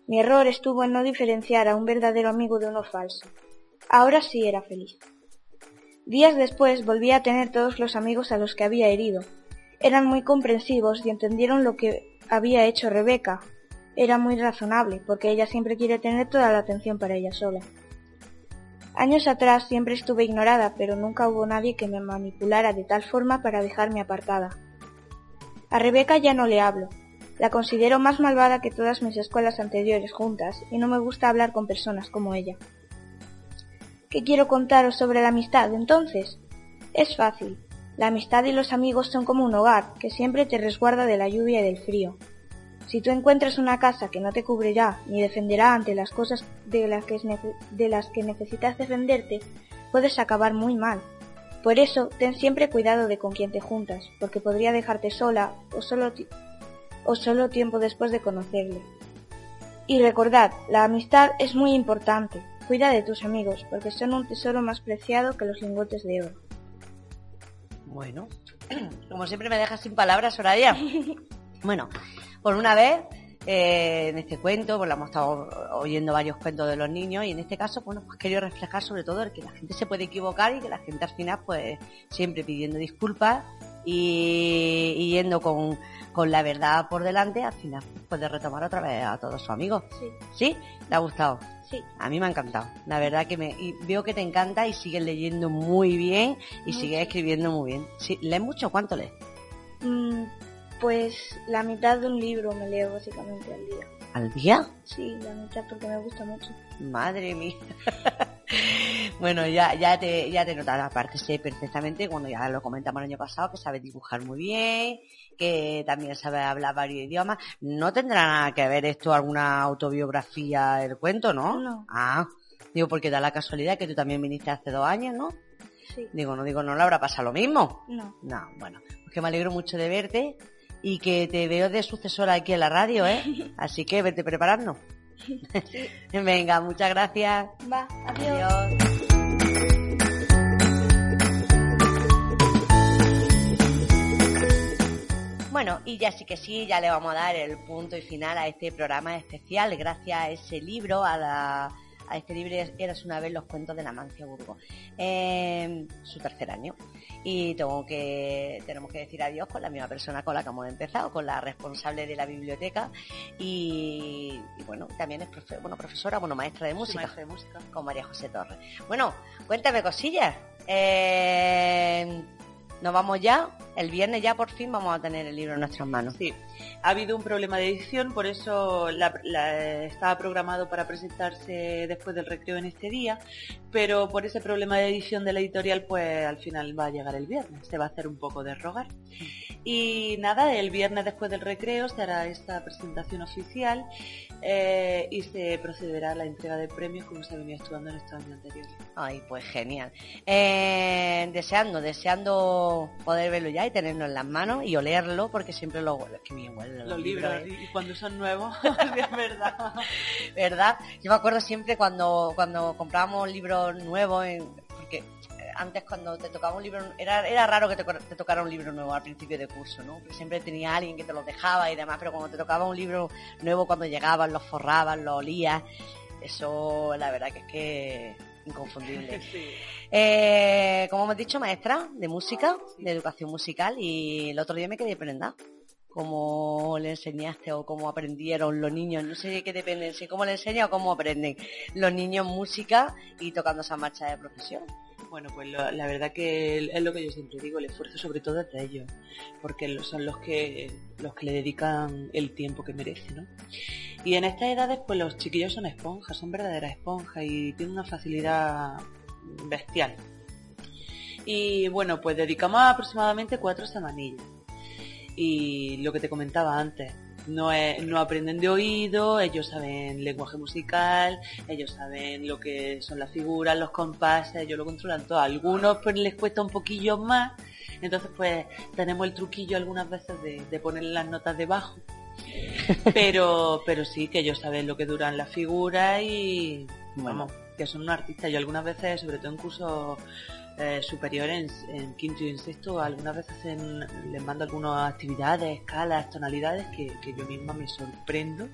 Mi error estuvo en no diferenciar a un verdadero amigo de uno falso. Ahora sí era feliz. Días después volví a tener todos los amigos a los que había herido. Eran muy comprensivos y entendieron lo que había hecho Rebeca, era muy razonable, porque ella siempre quiere tener toda la atención para ella sola. Años atrás siempre estuve ignorada, pero nunca hubo nadie que me manipulara de tal forma para dejarme apartada. A Rebeca ya no le hablo. La considero más malvada que todas mis escuelas anteriores juntas, y no me gusta hablar con personas como ella. ¿Qué quiero contaros sobre la amistad, entonces? Es fácil. La amistad y los amigos son como un hogar, que siempre te resguarda de la lluvia y del frío. Si tú encuentras una casa que no te cubrirá ni defenderá ante las cosas de las que, de las que necesitas defenderte, puedes acabar muy mal. Por eso, ten siempre cuidado de con quién te juntas, porque podría dejarte sola o solo, o solo tiempo después de conocerle. Y recordad, la amistad es muy importante. Cuida de tus amigos, porque son un tesoro más preciado que los lingotes de oro.
Bueno, como siempre me dejas sin palabras, Soraya. Bueno, por una vez eh, en este cuento, pues hemos estado oyendo varios cuentos de los niños y en este caso, bueno, pues quería reflejar sobre todo el que la gente se puede equivocar y que la gente al final, pues siempre pidiendo disculpas y, yendo con, la verdad por delante, al final puede retomar otra vez a todos sus amigos.
Sí.
¿Sí? ¿Te ha gustado?
Sí.
A mí me ha encantado. La verdad que me veo que te encanta y sigues leyendo muy bien y sigues escribiendo muy bien. Sí, ¿Lees mucho? ¿Cuánto lees?
Mm, pues la mitad de un libro me leo básicamente al día.
¿Al día?
Sí, la mitad porque me gusta mucho.
Madre mía. bueno, ya, ya te, ya te notado, aparte sé perfectamente, cuando ya lo comentamos el año pasado, que sabes dibujar muy bien, que también sabes hablar varios idiomas. ¿No tendrá nada que ver esto alguna autobiografía del cuento, no?
No.
Ah, digo, porque da la casualidad que tú también viniste hace dos años, ¿no?
Sí.
Digo, no digo, no le habrá pasado lo mismo.
No.
No, bueno, pues que me alegro mucho de verte y que te veo de sucesora aquí en la radio, ¿eh? Así que vete preparando. Venga, muchas gracias.
Va, adiós.
Bueno, y ya sí que sí, ya le vamos a dar el punto y final a este programa especial gracias a ese libro, a la a este libro Eras una vez los cuentos de la Mancia Burgo. Eh, su tercer año. Y tengo que, tenemos que decir adiós con la misma persona con la que hemos empezado, con la responsable de la biblioteca y, bueno, también es bueno, profesora, bueno, maestra de música.
de música.
Con María José Torres. Bueno, cuéntame cosillas. Eh, nos vamos ya, el viernes ya por fin vamos a tener el libro en nuestras manos.
Sí, ha habido un problema de edición, por eso estaba programado para presentarse después del recreo en este día, pero por ese problema de edición de la editorial, pues al final va a llegar el viernes, se va a hacer un poco de rogar. Y nada, el viernes después del recreo se hará esta presentación oficial eh, y se procederá a la entrega de premios como se venía estudiando en estos años anteriores.
Ay, pues genial. Eh, deseando, deseando poder verlo ya y tenerlo en las manos y olerlo porque siempre lo que bien
huele los, libros, ¿eh? y cuando son nuevos, es verdad.
¿Verdad? Yo me acuerdo siempre cuando cuando comprábamos libros nuevos porque antes cuando te tocaba un libro, era, era raro que te, te, tocara un libro nuevo al principio de curso, ¿no? siempre tenía alguien que te lo dejaba y demás, pero cuando te tocaba un libro nuevo, cuando llegaban, lo forraban, lo olías, eso la verdad que es que inconfundible. Eh, como hemos dicho, maestra de música, de educación musical, y el otro día me quedé prendada cómo le enseñaste o cómo aprendieron los niños, no sé qué depende, si cómo le enseña o cómo aprenden los niños música y tocando esa marcha de profesión.
Bueno, pues la verdad que es lo que yo siempre digo, el esfuerzo sobre todo es de ellos, porque son los que los que le dedican el tiempo que merece, ¿no? Y en estas edades, pues los chiquillos son esponjas, son verdaderas esponjas y tienen una facilidad bestial. Y bueno, pues dedicamos aproximadamente cuatro semanillas. Y lo que te comentaba antes, no, no aprenden de oído, ellos saben lenguaje musical, ellos saben lo que son las figuras, los compases, ellos lo controlan todo. A algunos pues les cuesta un poquillo más, entonces pues tenemos el truquillo algunas veces de, de ponerle las notas debajo. Pero, pero sí que ellos saben lo que duran las figuras y vamos, que son unos artistas. Yo algunas veces, sobre todo en cursos eh, superiores en, quinto y en sexto, algunas veces les mando algunas actividades, escalas, tonalidades que, yo misma me sorprendo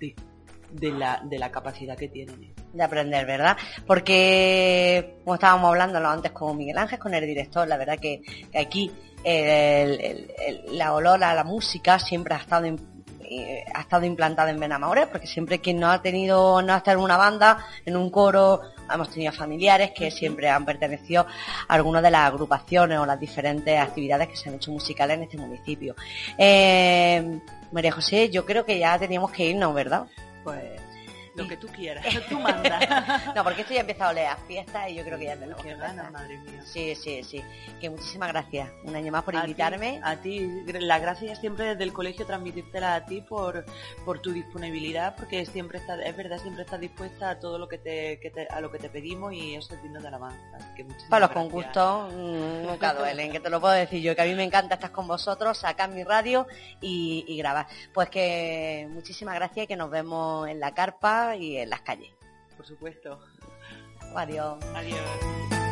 de, la, de la capacidad que tienen.
De aprender, ¿verdad? Porque, como estábamos hablando antes con Miguel Ángel, con el director, la verdad que, aquí la olor a la música siempre ha estado ha estado implantada en Benamores, porque siempre quien no ha tenido, no ha estado en una banda, en un coro, hemos tenido familiares que siempre han pertenecido a alguna de las agrupaciones o las diferentes actividades que se han hecho musicales en este municipio. Eh, María José, yo creo que ya teníamos que irnos, ¿verdad?
Pues lo que tú quieras, tú mandas.
no, porque esto ya ha empezado a leer a fiestas y yo creo que ya tenemos
Qué ganas, madre mía.
Sí, sí, sí. Que muchísimas gracias un año más por invitarme.
a ti, la gracia siempre desde el colegio transmitírtela a ti por, por tu disponibilidad, porque siempre está, es verdad, siempre estás dispuesta a todo lo que te, a lo que te pedimos y eso es digno de alabanza.
Para los concursos mm, nunca duelen, que te lo puedo decir yo, que a mí me encanta estar con vosotros, sacar mi radio y, y grabar. Pues que muchísimas gracias y que nos vemos en la carpa y en las calles.
Por supuesto.
Adiós.
Adiós.